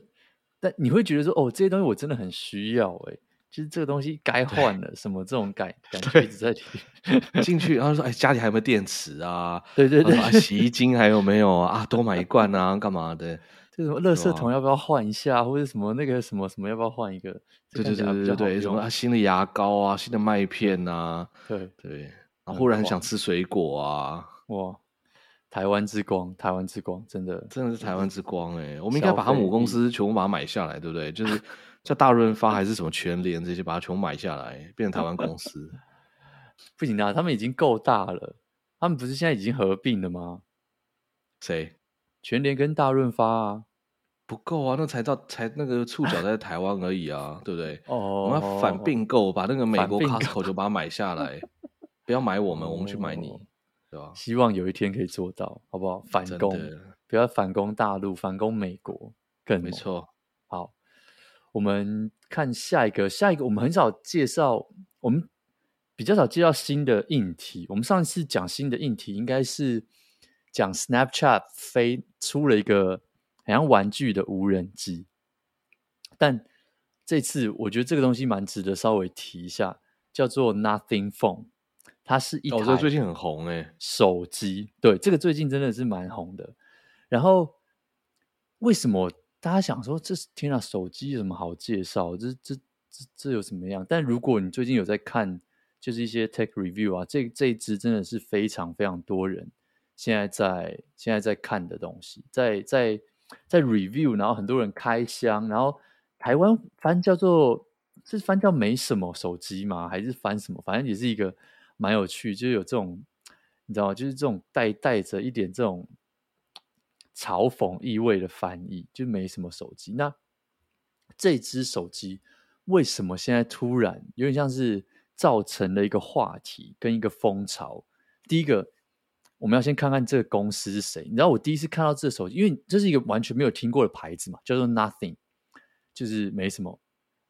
但你会觉得说，哦，这些东西我真的很需要哎、欸。其实这个东西该换了，什么这种感感觉一直在提进去，然后说：“哎，家里还有没有电池啊？对对对，洗衣精还有没有啊？多买一罐啊，干嘛的？这什么垃圾桶要不要换一下，或者什么那个什么什么要不要换一个？对对对对对，什么新的牙膏啊，新的麦片啊，对对，然后忽然很想吃水果啊，哇！台湾之光，台湾之光，真的真的是台湾之光哎！我们应该把他母公司全部把它买下来，对不对？就是。叫大润发还是什么全联这些，把它全部买下来，变成台湾公司，不行啊！他们已经够大了，他们不是现在已经合并了吗？谁？全联跟大润发啊？不够啊！那才到才那个触角在台湾而已啊，对不对？哦，我们要反并购，把那个美国 Costco 就把它买下来，不要买我们，我们去买你，对吧？希望有一天可以做到，好不好？反攻，不要反攻大陆，反攻美国，更没错。好。我们看下一个，下一个我们很少介绍，我们比较少介绍新的硬体。我们上一次讲新的硬体，应该是讲 Snapchat 飞出了一个好像玩具的无人机，但这次我觉得这个东西蛮值得稍微提一下，叫做 Nothing Phone，它是一台最近很红诶手机，对，这个最近真的是蛮红的。然后为什么？大家想说，这是天啊，手机有什么好介绍？这这这这有什么样？但如果你最近有在看，就是一些 tech review 啊，这这一支真的是非常非常多人现在在现在在看的东西，在在在 review，然后很多人开箱，然后台湾翻叫做是翻叫没什么手机吗？还是翻什么？反正也是一个蛮有趣，就是有这种你知道吗？就是这种带带着一点这种。嘲讽意味的翻译就没什么手机。那这只手机为什么现在突然有点像是造成了一个话题跟一个风潮？第一个，我们要先看看这个公司是谁。你知道我第一次看到这手机，因为这是一个完全没有听过的牌子嘛，叫做 Nothing，就是没什么。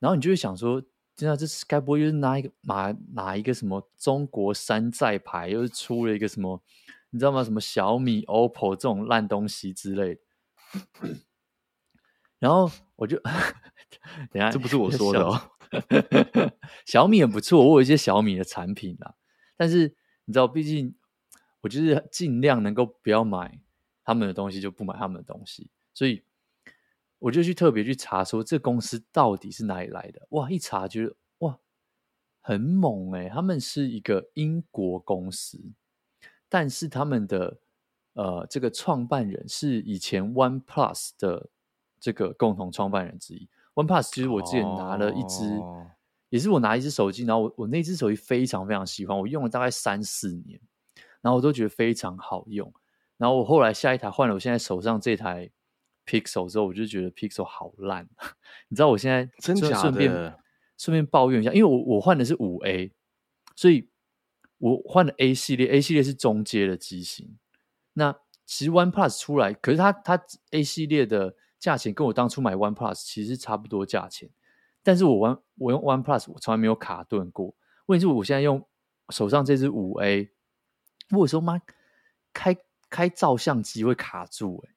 然后你就会想说，真的这是该不会又是拿一个哪哪一个什么中国山寨牌，又是出了一个什么？你知道吗？什么小米、OPPO 这种烂东西之类的，然后我就等下，这不是我说的哦。小米也不错，我有一些小米的产品啦。但是你知道，毕竟我就是尽量能够不要买他们的东西，就不买他们的东西。所以我就去特别去查，说这公司到底是哪里来的？哇！一查觉得哇，很猛诶，他们是一个英国公司。但是他们的呃，这个创办人是以前 OnePlus 的这个共同创办人之一。OnePlus 其实我之前拿了一支，哦、也是我拿一支手机，然后我我那支手机非常非常喜欢，我用了大概三四年，然后我都觉得非常好用。然后我后来下一台换了我现在手上这台 Pixel 之后，我就觉得 Pixel 好烂。你知道我现在真假的？顺便顺便抱怨一下，因为我我换的是五 A，所以。我换了 A 系列，A 系列是中阶的机型。那其实 OnePlus 出来，可是它它 A 系列的价钱跟我当初买 OnePlus 其实差不多价钱。但是我玩我用 OnePlus，我从来没有卡顿过。问题是，我现在用手上这支五 A，我有时候妈开开照相机会卡住、欸，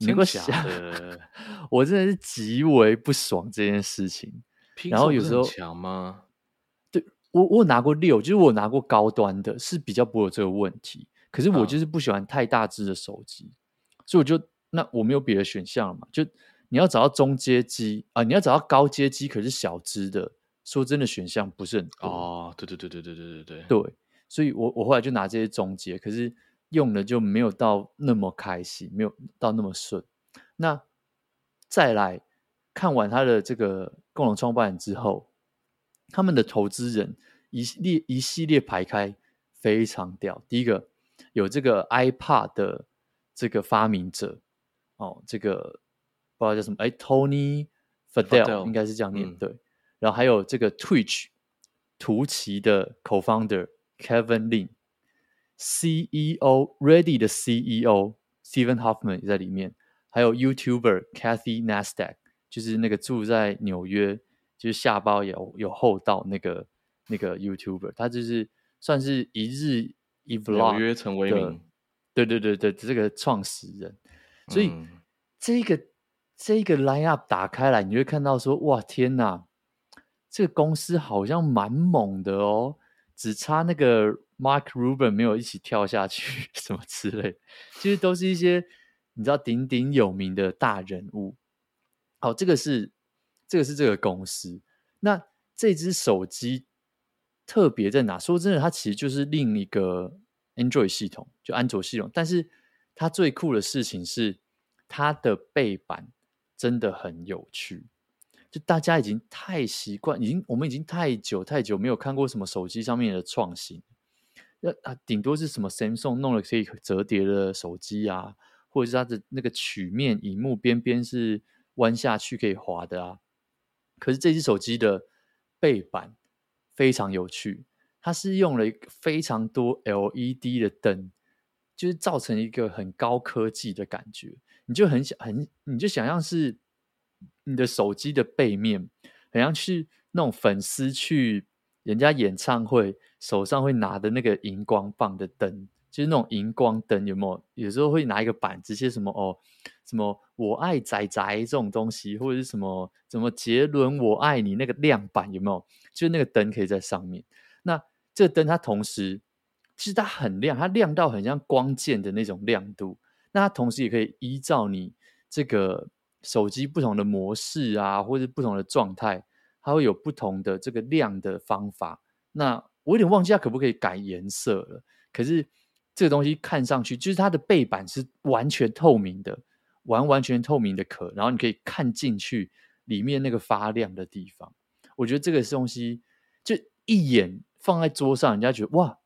哎，真的假的？我真的是极为不爽这件事情。然后有时候强吗？我我有拿过六，就是我拿过高端的，是比较不会有这个问题。可是我就是不喜欢太大只的手机，嗯、所以我就那我没有别的选项了嘛。就你要找到中阶机啊，你要找到高阶机，可是小只的，说真的选项不是很多。哦，对对对对对对对对。对，所以我我后来就拿这些中阶，可是用的就没有到那么开心，没有到那么顺。那再来看完他的这个共同创办人之后。他们的投资人一列一系列排开非常屌。第一个有这个 iPad 的这个发明者哦，这个不知道叫什么哎，Tony Fadell 应该是这样念、嗯、对。然后还有这个 Twitch 图奇的 Co-founder Kevin Lin，CEO Ready 的 CEO Stephen Hoffman 也在里面，还有 YouTuber Kathy Neistat，就是那个住在纽约，就是下巴有有厚道那个那个 YouTuber，他就是算是一日一 vlog 纽约陈为民，对对对对，这个创始人，所以、嗯、这个这个 line up 打开来，你会看到说，哇天哪！这个公司好像蛮猛的哦，只差那个 Mark Rubin 没有一起跳下去，什么之类，其实都是一些你知道鼎鼎有名的大人物。好，这个是这个是这个公司。那这只手机特别在哪？说真的，它其实就是另一个 Android 系统，就安卓系统。但是它最酷的事情是，它的背板真的很有趣。就大家已经太习惯，已经我们已经太久太久没有看过什么手机上面的创新，那啊顶多是什么 Samsung 弄了可以折叠的手机啊，或者是它的那个曲面荧幕边边是弯下去可以滑的啊。可是这只手机的背板非常有趣，它是用了一个非常多 LED 的灯，就是造成一个很高科技的感觉，你就很想很你就想象是。你的手机的背面，好像去那种粉丝去人家演唱会，手上会拿的那个荧光棒的灯，就是那种荧光灯，有没有？有时候会拿一个板子，些什么哦，什么我爱宅宅这种东西，或者是什么什么杰伦我爱你那个亮板，有没有？就是那个灯可以在上面。那这个灯它同时，其实它很亮，它亮到很像光剑的那种亮度。那它同时也可以依照你这个。手机不同的模式啊，或者不同的状态，它会有不同的这个亮的方法。那我有点忘记它可不可以改颜色了。可是这个东西看上去，就是它的背板是完全透明的，完完全透明的壳，然后你可以看进去里面那个发亮的地方。我觉得这个东西就一眼放在桌上，人家觉得哇，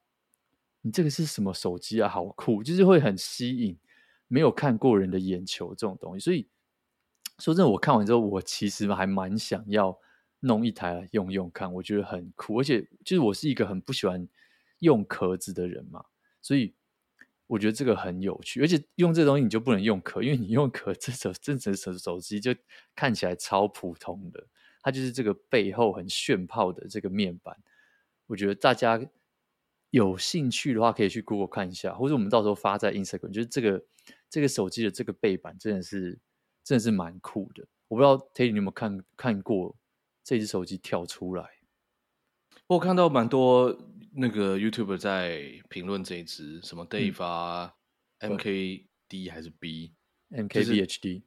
你这个是什么手机啊？好酷，就是会很吸引没有看过人的眼球这种东西，所以。说真的，我看完之后，我其实还蛮想要弄一台来用用看，我觉得很酷。而且，就是我是一个很不喜欢用壳子的人嘛，所以我觉得这个很有趣。而且用这东西你就不能用壳，因为你用壳，这手这整手手机就看起来超普通的。它就是这个背后很炫炮的这个面板。我觉得大家有兴趣的话，可以去 Google 看一下，或者我们到时候发在 Instagram。就是这个这个手机的这个背板真的是。真的是蛮酷的，我不知道 Teddy 你有没有看看过这只手机跳出来？我看到蛮多那个 YouTuber 在评论这一只，什么 Dave 啊、嗯、MKD 还是 B，MKBHD，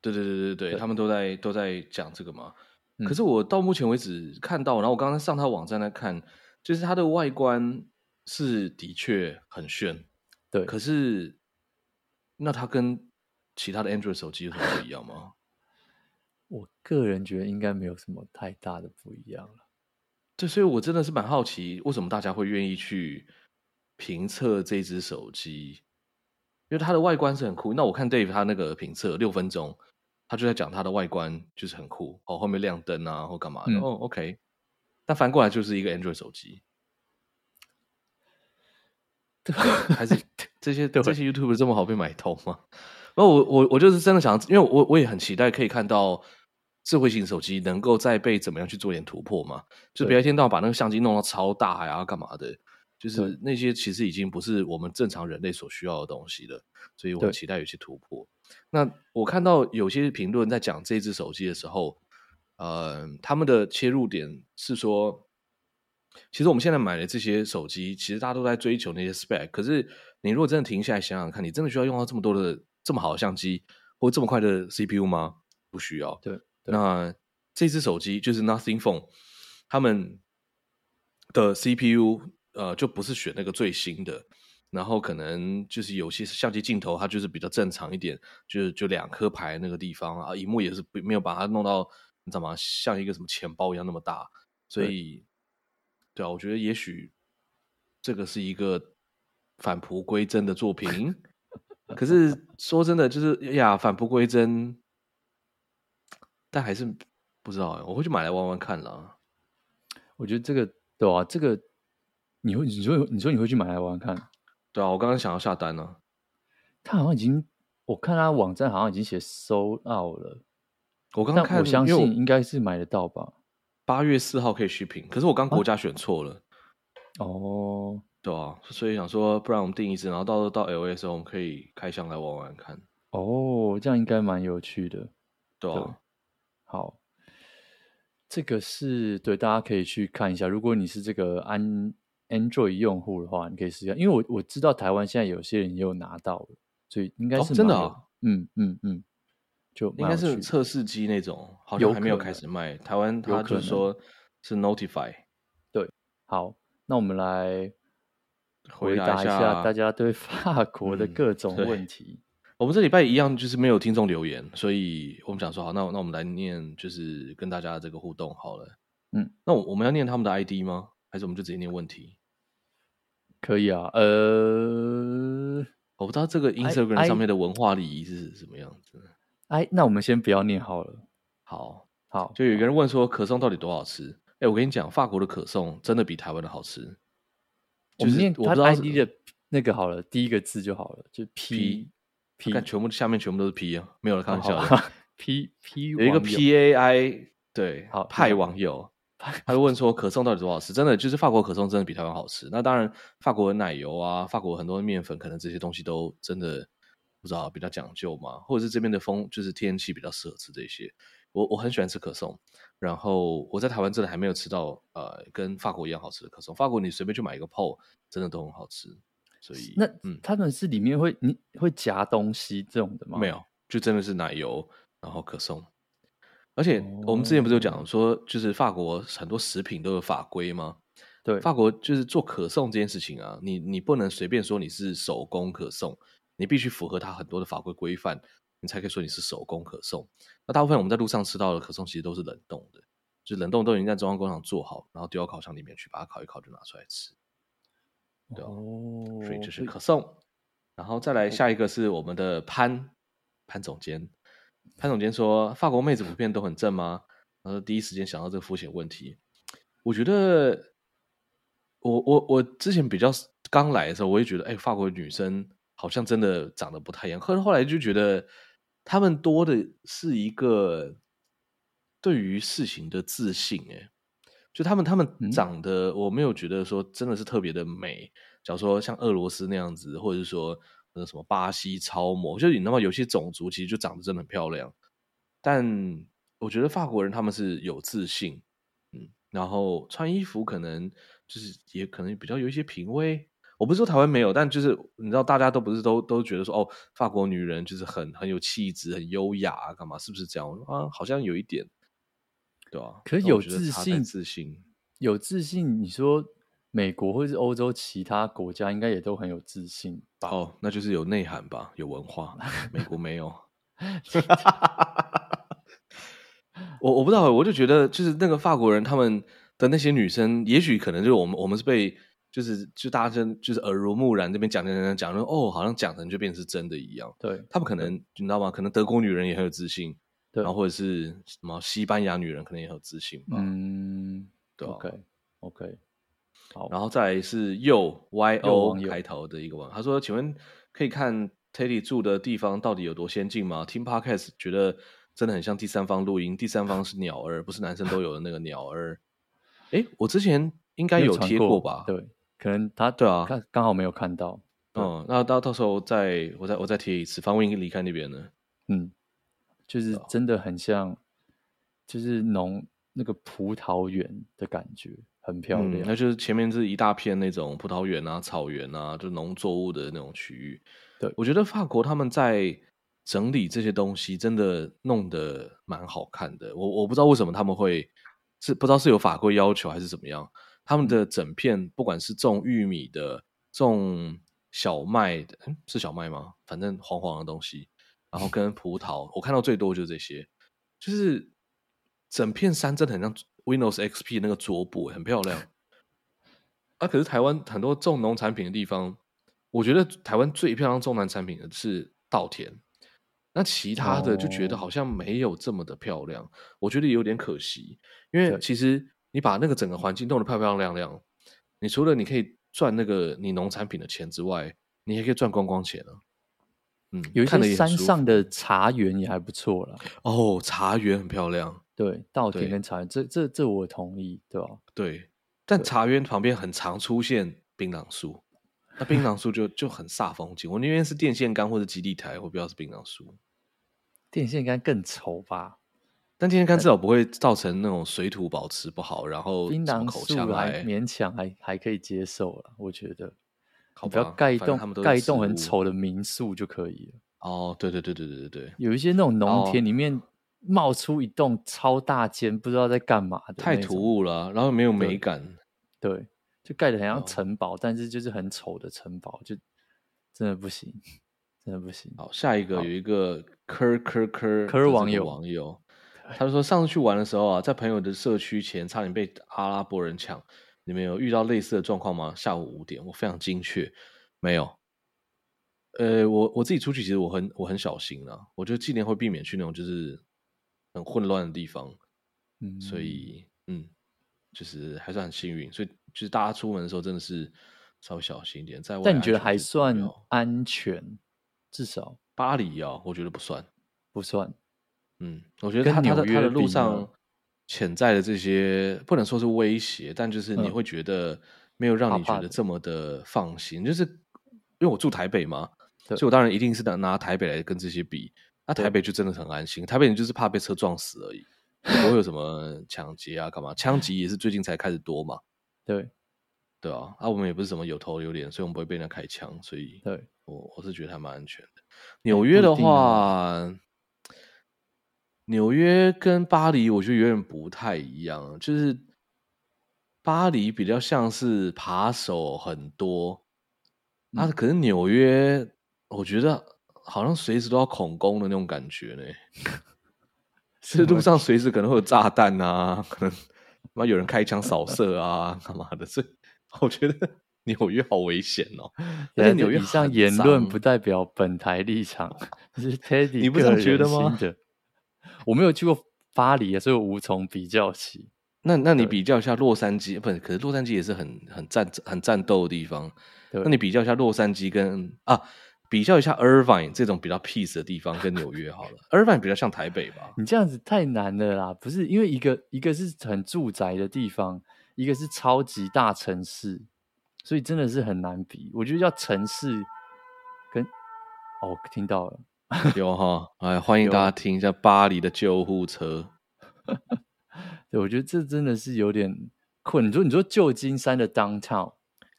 对对对对对，对他们都在都在讲这个嘛。嗯、可是我到目前为止看到，然后我刚刚上他网站来看，就是它的外观是的确很炫，对。可是那它跟其他的 Android 手机有什么不一样吗？我个人觉得应该没有什么太大的不一样了。对，所以我真的是蛮好奇，为什么大家会愿意去评测这只手机？因为它的外观是很酷。那我看 Dave 他那个评测六分钟，他就在讲它的外观就是很酷哦，后面亮灯啊或干嘛的。嗯、哦，OK。但翻过来就是一个 Android 手机，还是这些这些 YouTuber 这么好被买通吗？那我我我就是真的想，因为我我也很期待可以看到智慧型手机能够再被怎么样去做点突破吗，就别一天到晚把那个相机弄到超大呀，干嘛的？就是那些其实已经不是我们正常人类所需要的东西了，所以我很期待有些突破。那我看到有些评论在讲这只手机的时候，呃，他们的切入点是说，其实我们现在买的这些手机，其实大家都在追求那些 spec，可是你如果真的停下来想想看，你真的需要用到这么多的。这么好的相机或这么快的 CPU 吗？不需要。对那这只手机就是 Nothing Phone，他们的 CPU 呃就不是选那个最新的，然后可能就是有些相机镜头它就是比较正常一点，就是就两颗牌那个地方啊，荧幕也是没有把它弄到你知道吗？像一个什么钱包一样那么大，所以对，对啊，我觉得也许这个是一个返璞归真的作品。可是说真的，就是呀，返璞归真，但还是不知道哎，我会去买来玩玩看啦。我觉得这个对啊，这个你会你说你说你会去买来玩玩看？对啊，我刚刚想要下单呢。他好像已经，我看他网站好像已经写 sold out 了。我刚刚看，我相信应该是买得到吧。八月四号可以续品，可是我刚国家选错了。啊、哦，对啊，所以想说，不然我们定一次，然后到时候到 L A 的时候，我们可以开箱来玩玩看。哦，这样应该蛮有趣的。对啊，对好，这个是对，大家可以去看一下。如果你是这个安 Android 用户的话，你可以试一下，因为我我知道台湾现在有些人也有拿到了，所以应该是、哦、真的啊。嗯嗯嗯。就应该是测试机那种，好像还没有开始卖。台湾他就说是 Notify。对，好，那我们来回答一下大家对法国的各种问题。嗯、我们这礼拜一样就是没有听众留言，所以我们想说好，那那我们来念，就是跟大家这个互动好了。嗯，那我我们要念他们的 ID 吗？还是我们就直接念问题？可以啊，呃，我不知道这个 Instagram 上面的文化礼仪是什么样子。哎，那我们先不要念好了。好，好，就有一个人问说，可颂到底多好吃？哎，我跟你讲，法国的可颂真的比台湾的好吃。就是念他 ID 的那个好了，第一个字就好了，就 P P，看全部下面全部都是 P 啊，没有了，开玩笑的。P P 有一个 P A I，对，好派网友，他就问说，可颂到底多好吃？真的就是法国可颂真的比台湾好吃。那当然，法国的奶油啊，法国很多的面粉，可能这些东西都真的。不知道比较讲究嘛，或者是这边的风就是天气比较适合吃这些。我我很喜欢吃可颂，然后我在台湾真的还没有吃到呃跟法国一样好吃的可颂。法国你随便去买一个泡，真的都很好吃。所以那嗯，他们是里面会你会夹东西这种的吗？没有，就真的是奶油，然后可颂。而且我们之前不是有讲说，就是法国很多食品都有法规吗？对，法国就是做可颂这件事情啊，你你不能随便说你是手工可颂。你必须符合它很多的法规规范，你才可以说你是手工可颂。那大部分我们在路上吃到的可颂其实都是冷冻的，就冷冻都已经在中央工厂做好，然后丢到烤箱里面去，把它烤一烤就拿出来吃。对哦，所以这是可颂。然后再来下一个是我们的潘潘总监，潘总监说法国妹子普遍都很正吗？然后第一时间想到这个肤浅问题。我觉得我我我之前比较刚来的时候，我也觉得哎，法国女生。好像真的长得不太一样，可是后来就觉得他们多的是一个对于事情的自信，哎，就他们他们长得我没有觉得说真的是特别的美，假如说像俄罗斯那样子，或者是说那什么巴西超模，就是你那么有些种族其实就长得真的很漂亮，但我觉得法国人他们是有自信，嗯，然后穿衣服可能就是也可能比较有一些品味。我不是说台湾没有，但就是你知道，大家都不是都都觉得说哦，法国女人就是很很有气质、很优雅啊，干嘛？是不是这样啊？好像有一点，对吧、啊？可是有自信，自信有自信。你说美国或是欧洲其他国家，应该也都很有自信吧？哦，那就是有内涵吧，有文化。美国没有。我我不知道，我就觉得就是那个法国人他们的那些女生，也许可能就是我们我们是被。就是就大家真就是耳濡目染，这边讲讲讲讲说哦，好像讲成就变成是真的一样。对，他们可能你知道吗？可能德国女人也很有自信，对，然后或者是什么西班牙女人可能也很有自信吧。嗯，对啊，OK OK，好，然后再来是右 Y O 开头的一个网，他说：“请问可以看 Teddy 住的地方到底有多先进吗？听 Podcast 觉得真的很像第三方录音，第三方是鸟儿，不是男生都有的那个鸟儿。哎，我之前应该有贴过吧？对。”可能他对啊，刚刚好没有看到。嗯，那到到时候再我再我再贴一次。方文英离开那边了？嗯，就是真的很像，就是农那个葡萄园的感觉，很漂亮。嗯，那就是前面是一大片那种葡萄园啊、草原啊，就农作物的那种区域。对，我觉得法国他们在整理这些东西，真的弄得蛮好看的。我我不知道为什么他们会是不知道是有法规要求还是怎么样。他们的整片，不管是种玉米的、种小麦的，嗯，是小麦吗？反正黄黄的东西，然后跟葡萄，我看到最多就是这些，就是整片山真的很像 Windows XP 那个桌布，很漂亮。啊，可是台湾很多种农产品的地方，我觉得台湾最漂亮种农产品的是稻田，那其他的就觉得好像没有这么的漂亮，哦、我觉得有点可惜，因为其实。你把那个整个环境弄得漂漂亮亮，你除了你可以赚那个你农产品的钱之外，你还可以赚观光钱啊。嗯，有一些山上的茶园也还不错了。哦，茶园很漂亮。对，稻田跟茶园，这这这我同意，对吧？对，但茶园旁边很常出现槟榔树，那槟榔树就就很煞风景。我宁愿是电线杆或者基地台，我不要是槟榔树。电线杆更丑吧？但电线杆至少不会造成那种水土保持不好，然后槟榔树还勉强还还可以接受了，我觉得。你不要盖一栋盖一栋很丑的民宿就可以了。哦，对对对对对对对，有一些那种农田里面冒出一栋超大间，不知道在干嘛的，太突兀了，然后没有美感。对，对就盖得很像城堡，哦，但是就是很丑的城堡，就真的不行，真的不行。好，下一个有一个科科科科网友网友，他就说上次去玩的时候啊，在朋友的社区前差点被阿拉伯人抢。你们有遇到类似的状况吗？下午五点，我非常精确，没有。呃，我我自己出去，其实我很我很小心啦，我就尽量会避免去那种就是很混乱的地方。嗯，所以嗯，就是还算很幸运。所以就是大家出门的时候，真的是稍微小心一点。在外，但你觉得还算安全？至少巴黎啊，我觉得不算，不算。嗯，我觉得他他的他的路上。潜在的这些不能说是威胁，但就是你会觉得没有让你觉得这么的放心，嗯、就是因为我住台北嘛，所以我当然一定是拿拿台北来跟这些比。那台北就真的很安心，台北人就是怕被车撞死而已，不会有什么抢劫啊干嘛？枪击也是最近才开始多嘛。对，对啊，啊我们也不是什么有头有脸，所以我们不会被人家开枪，所以对我我是觉得还蛮安全的。纽约的话。纽约跟巴黎，我觉得有点不太一样。就是巴黎比较像是扒手很多，啊，可是纽约，我觉得好像随时都要恐攻的那种感觉呢。是路上随时可能会有炸弹啊，可能妈有人开枪扫射啊，干嘛的？所以 我觉得纽约好危险哦。但纽约以上言论不代表本台立场，是 Teddy 你不这么觉得吗？我没有去过巴黎啊，所以我无从比较起。那那你比较一下洛杉矶，不是？可是洛杉矶也是很很战很战斗的地方。那你比较一下洛杉矶跟啊，比较一下 Irvine 这种比较 peace 的地方跟纽约好了。Irvine 比较像台北吧？你这样子太难了啦！不是因为一个一个是很住宅的地方，一个是超级大城市，所以真的是很难比。我觉得叫城市跟哦，听到了。有哈，哎，欢迎大家听一下巴黎的救护车。对，我觉得这真的是有点困。你说，你说旧金山的 downtown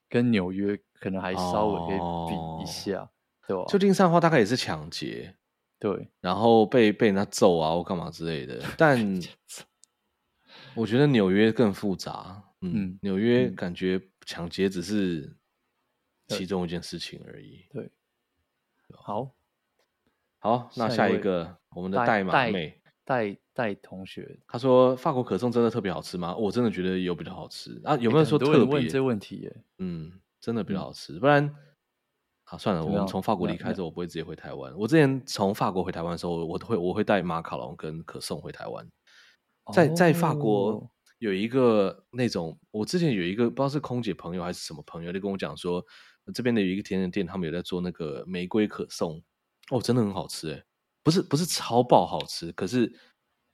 跟纽约可能还稍微可以比一下，哦、对吧？旧金山的话，大概也是抢劫，对，然后被被人家揍啊或干嘛之类的。但我觉得纽约更复杂。嗯，纽约感觉抢劫只是其中一件事情而已。对，对好。好，那下一个一我们的代码妹戴戴同学，他说法国可颂真的特别好吃吗？我真的觉得有比较好吃啊。有没有说特别？欸、问这问题耶？嗯，真的比较好吃。嗯、不然，好算了，我们从法国离开之后，我不会直接回台湾。我之前从法国回台湾的时候，我都会我会带马卡龙跟可颂回台湾。在在法国有一个那种，我之前有一个不知道是空姐朋友还是什么朋友，就跟我讲说，这边的有一个甜点店，他们有在做那个玫瑰可颂。哦，真的很好吃哎，不是不是超爆好吃，可是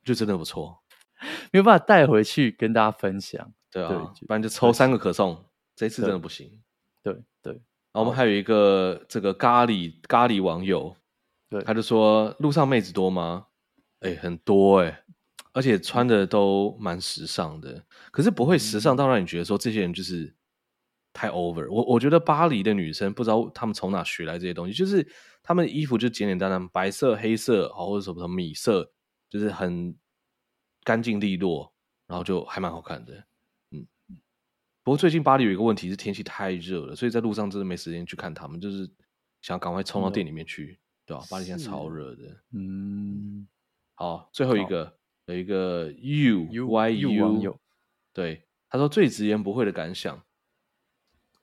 就真的不错，没有办法带回去跟大家分享。对啊，对不然就抽三个可颂，这一次真的不行。对对，然后我们还有一个这个咖喱咖喱网友，对，他就说路上妹子多吗？哎，很多哎，而且穿的都蛮时尚的，可是不会时尚到让你觉得说这些人就是。太 over，我我觉得巴黎的女生不知道她们从哪学来这些东西，就是她们的衣服就简简单单，白色、黑色，或者什么什么米色，就是很干净利落，然后就还蛮好看的。嗯，不过最近巴黎有一个问题是天气太热了，所以在路上真的没时间去看他们，就是想赶快冲到店里面去，对吧？巴黎现在超热的。嗯，好，最后一个有一个 U Y U，对，他说最直言不讳的感想。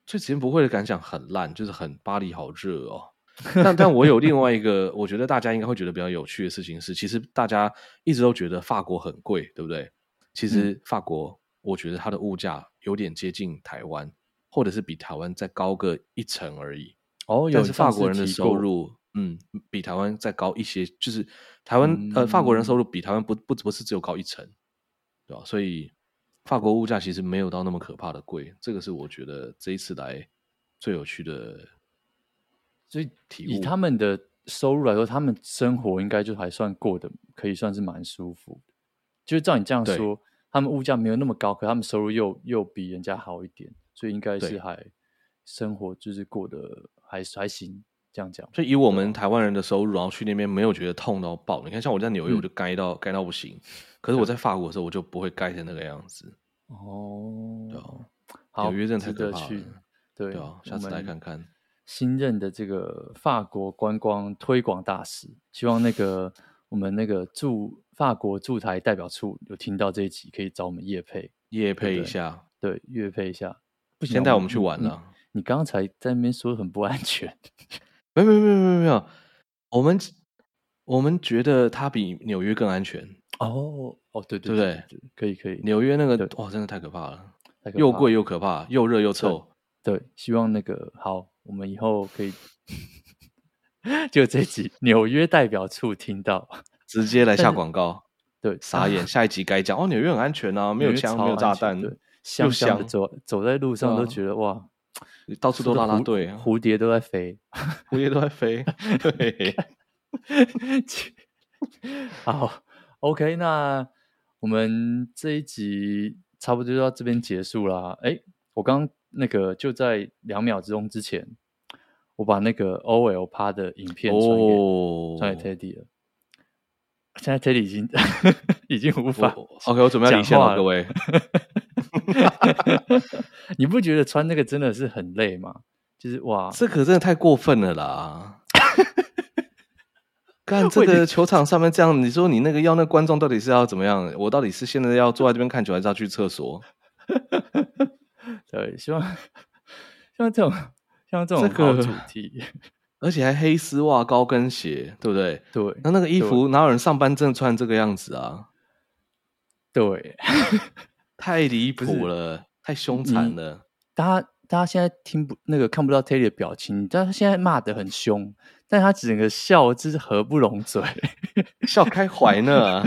最直言不讳的感想很烂，就是很巴黎好热哦。但但我有另外一个，我觉得大家应该会觉得比较有趣的事情是，其实大家一直都觉得法国很贵，对不对？其实法国，我觉得它的物价有点接近台湾，或者是比台湾再高个一层而已。哦，但是法国人的收入，嗯，比台湾再高一些，就是台湾、嗯、呃，法国人收入比台湾不不不是只有高一层，对吧？所以法国物价其实没有到那么可怕的贵，这个是我觉得这一次来最有趣的。所以以他们的收入来说，他们生活应该就还算过得可以算是蛮舒服。就是照你这样说，他们物价没有那么高，可他们收入又又比人家好一点，所以应该是还生活就是过得。还还行，这样讲。所以以我们台湾人的收入，然后去那边没有觉得痛到爆。你看，像我在纽约，我就该到该、嗯、到不行。可是我在法国的时候，我就不会该成那个样子。哦，对啊，纽约真的太可怕了。对，对啊，下次来看看。新任的这个法国观光推广大使，希望那个我们那个驻法国驻台代表处有听到这一集，可以找我们叶配叶配一下，对，叶配一下。不行，先带我们去玩了。你刚刚才在那边说很不安全，没有没有没有没有没有，我们我们觉得它比纽约更安全哦哦对对对对，可以可以，纽约那个哇真的太可怕了，又贵又可怕，又热又臭，对，希望那个好，我们以后可以 就这集纽约代表处听到，直接来下广告，对，傻眼，下一集该讲哦，纽约很安全啊，没有枪没有炸弹，对，香香的走走在路上都觉得哇。到处都 拉拉队，蝴蝶都在飞，蝴蝶都在飞。对，好，OK，那我们这一集差不多就到这边结束啦。哎，我刚那个就在两秒钟之前，我把那个 OL 趴的影片传给、哦、传给 Teddy 了。现在 Teddy 已经 已经无法 OK，我准备要离线了，各位。你不觉得穿那个真的是很累吗？就是哇，这可真的太过分了啦！看 这个球场上面这样，你说你那个要那观众到底是要怎么样？我到底是现在要坐在这边看球，还是要去厕所？对，希望像这种像这种好主题，这个、而且还黑丝袜、高跟鞋，对不对？对，那那个衣服哪有人上班真的穿这个样子啊？对。太离谱了，太凶残了！大家大家现在听不那个看不到 Teddy 的表情，但他现在骂的很凶，但他整个笑就是合不拢嘴，笑开怀呢，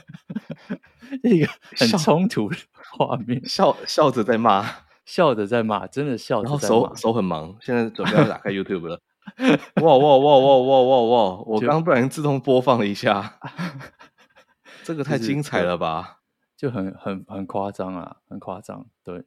一个很冲突的画面，笑笑着在骂，笑着在骂，真的笑着在骂，然后手手很忙，现在准备要打开 YouTube 了，哇哇哇哇哇哇哇！我刚刚不小心自动播放了一下，这个太精彩了吧！就很很很夸张啊，很夸张。对，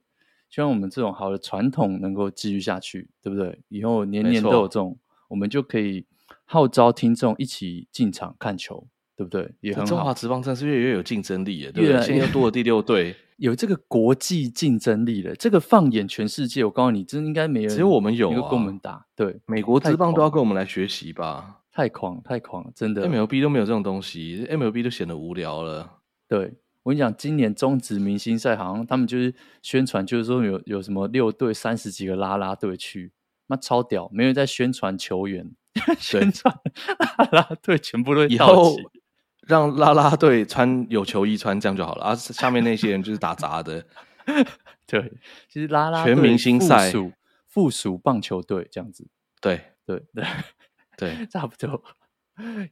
希望我们这种好的传统能够继续下去，对不对？以后年年都有这种，我们就可以号召听众一起进场看球，对不对？也很好。中华职棒真是越来越有竞争力耶，对不对？现在又多了第六队，有这个国际竞争力了。这个放眼全世界，我告诉你，真应该没人，只有我们有啊，跟我们打。对，美国职棒都要跟我们来学习吧？太狂，太狂，真的。MLB 都没有这种东西，MLB 都显得无聊了。对。我跟你讲，今年中职明星赛好像他们就是宣传，就是说有有什么六队三十几个拉拉队去，那超屌，没有在宣传球员，宣传拉拉队全部都以后让拉拉队穿有球衣穿这样就好了，啊，下面那些人就是打杂的。对，其实啦啦全明星赛附属附属棒球队这样子，对对对对，差不多。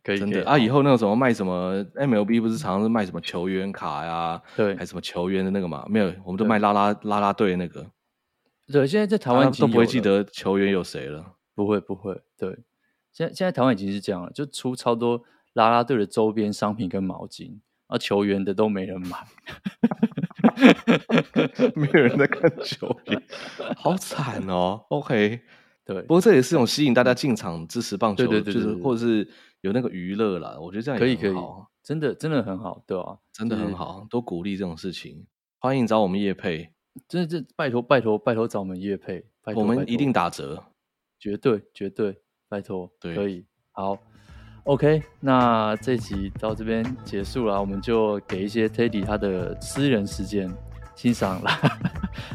可以，真的啊！以后那个什么卖什么 MLB 不是常常是卖什么球员卡呀？对，还什么球员的那个嘛？没有，我们都卖拉拉拉拉队那个。对，现在在台湾都不会记得球员有谁了。不会，不会。对，现在现在台湾已经是这样了，就出超多啦啦队的周边商品跟毛巾，啊，球员的都没人买，没有人在看球员，好惨哦。OK。对，不过这也是一种吸引大家进场支持棒球，对对对，就是或者是有那个娱乐啦。我觉得这样可以可以，真的真的很好，对吧？真的很好，多鼓励这种事情。欢迎找我们叶配，真的这拜托拜托拜托找我们叶配，我们一定打折，绝对绝对，拜托，对，可以。好，OK，那这集到这边结束了，我们就给一些 Teddy 他的私人时间，欣赏啦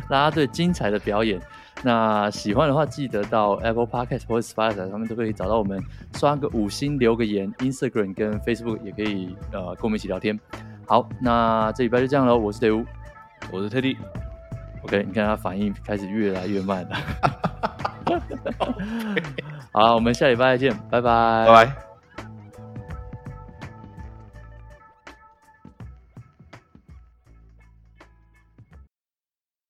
啦啦队精彩的表演。那喜欢的话，记得到 Apple Podcast 或者 Spotify 上面都可以找到我们，刷个五星，留个言，Instagram 跟 Facebook 也可以呃跟我们一起聊天。好，那这礼拜就这样喽，我是队伍，我是 Teddy，OK，你看他反应开始越来越慢了。好，我们下礼拜再见，拜拜，拜拜。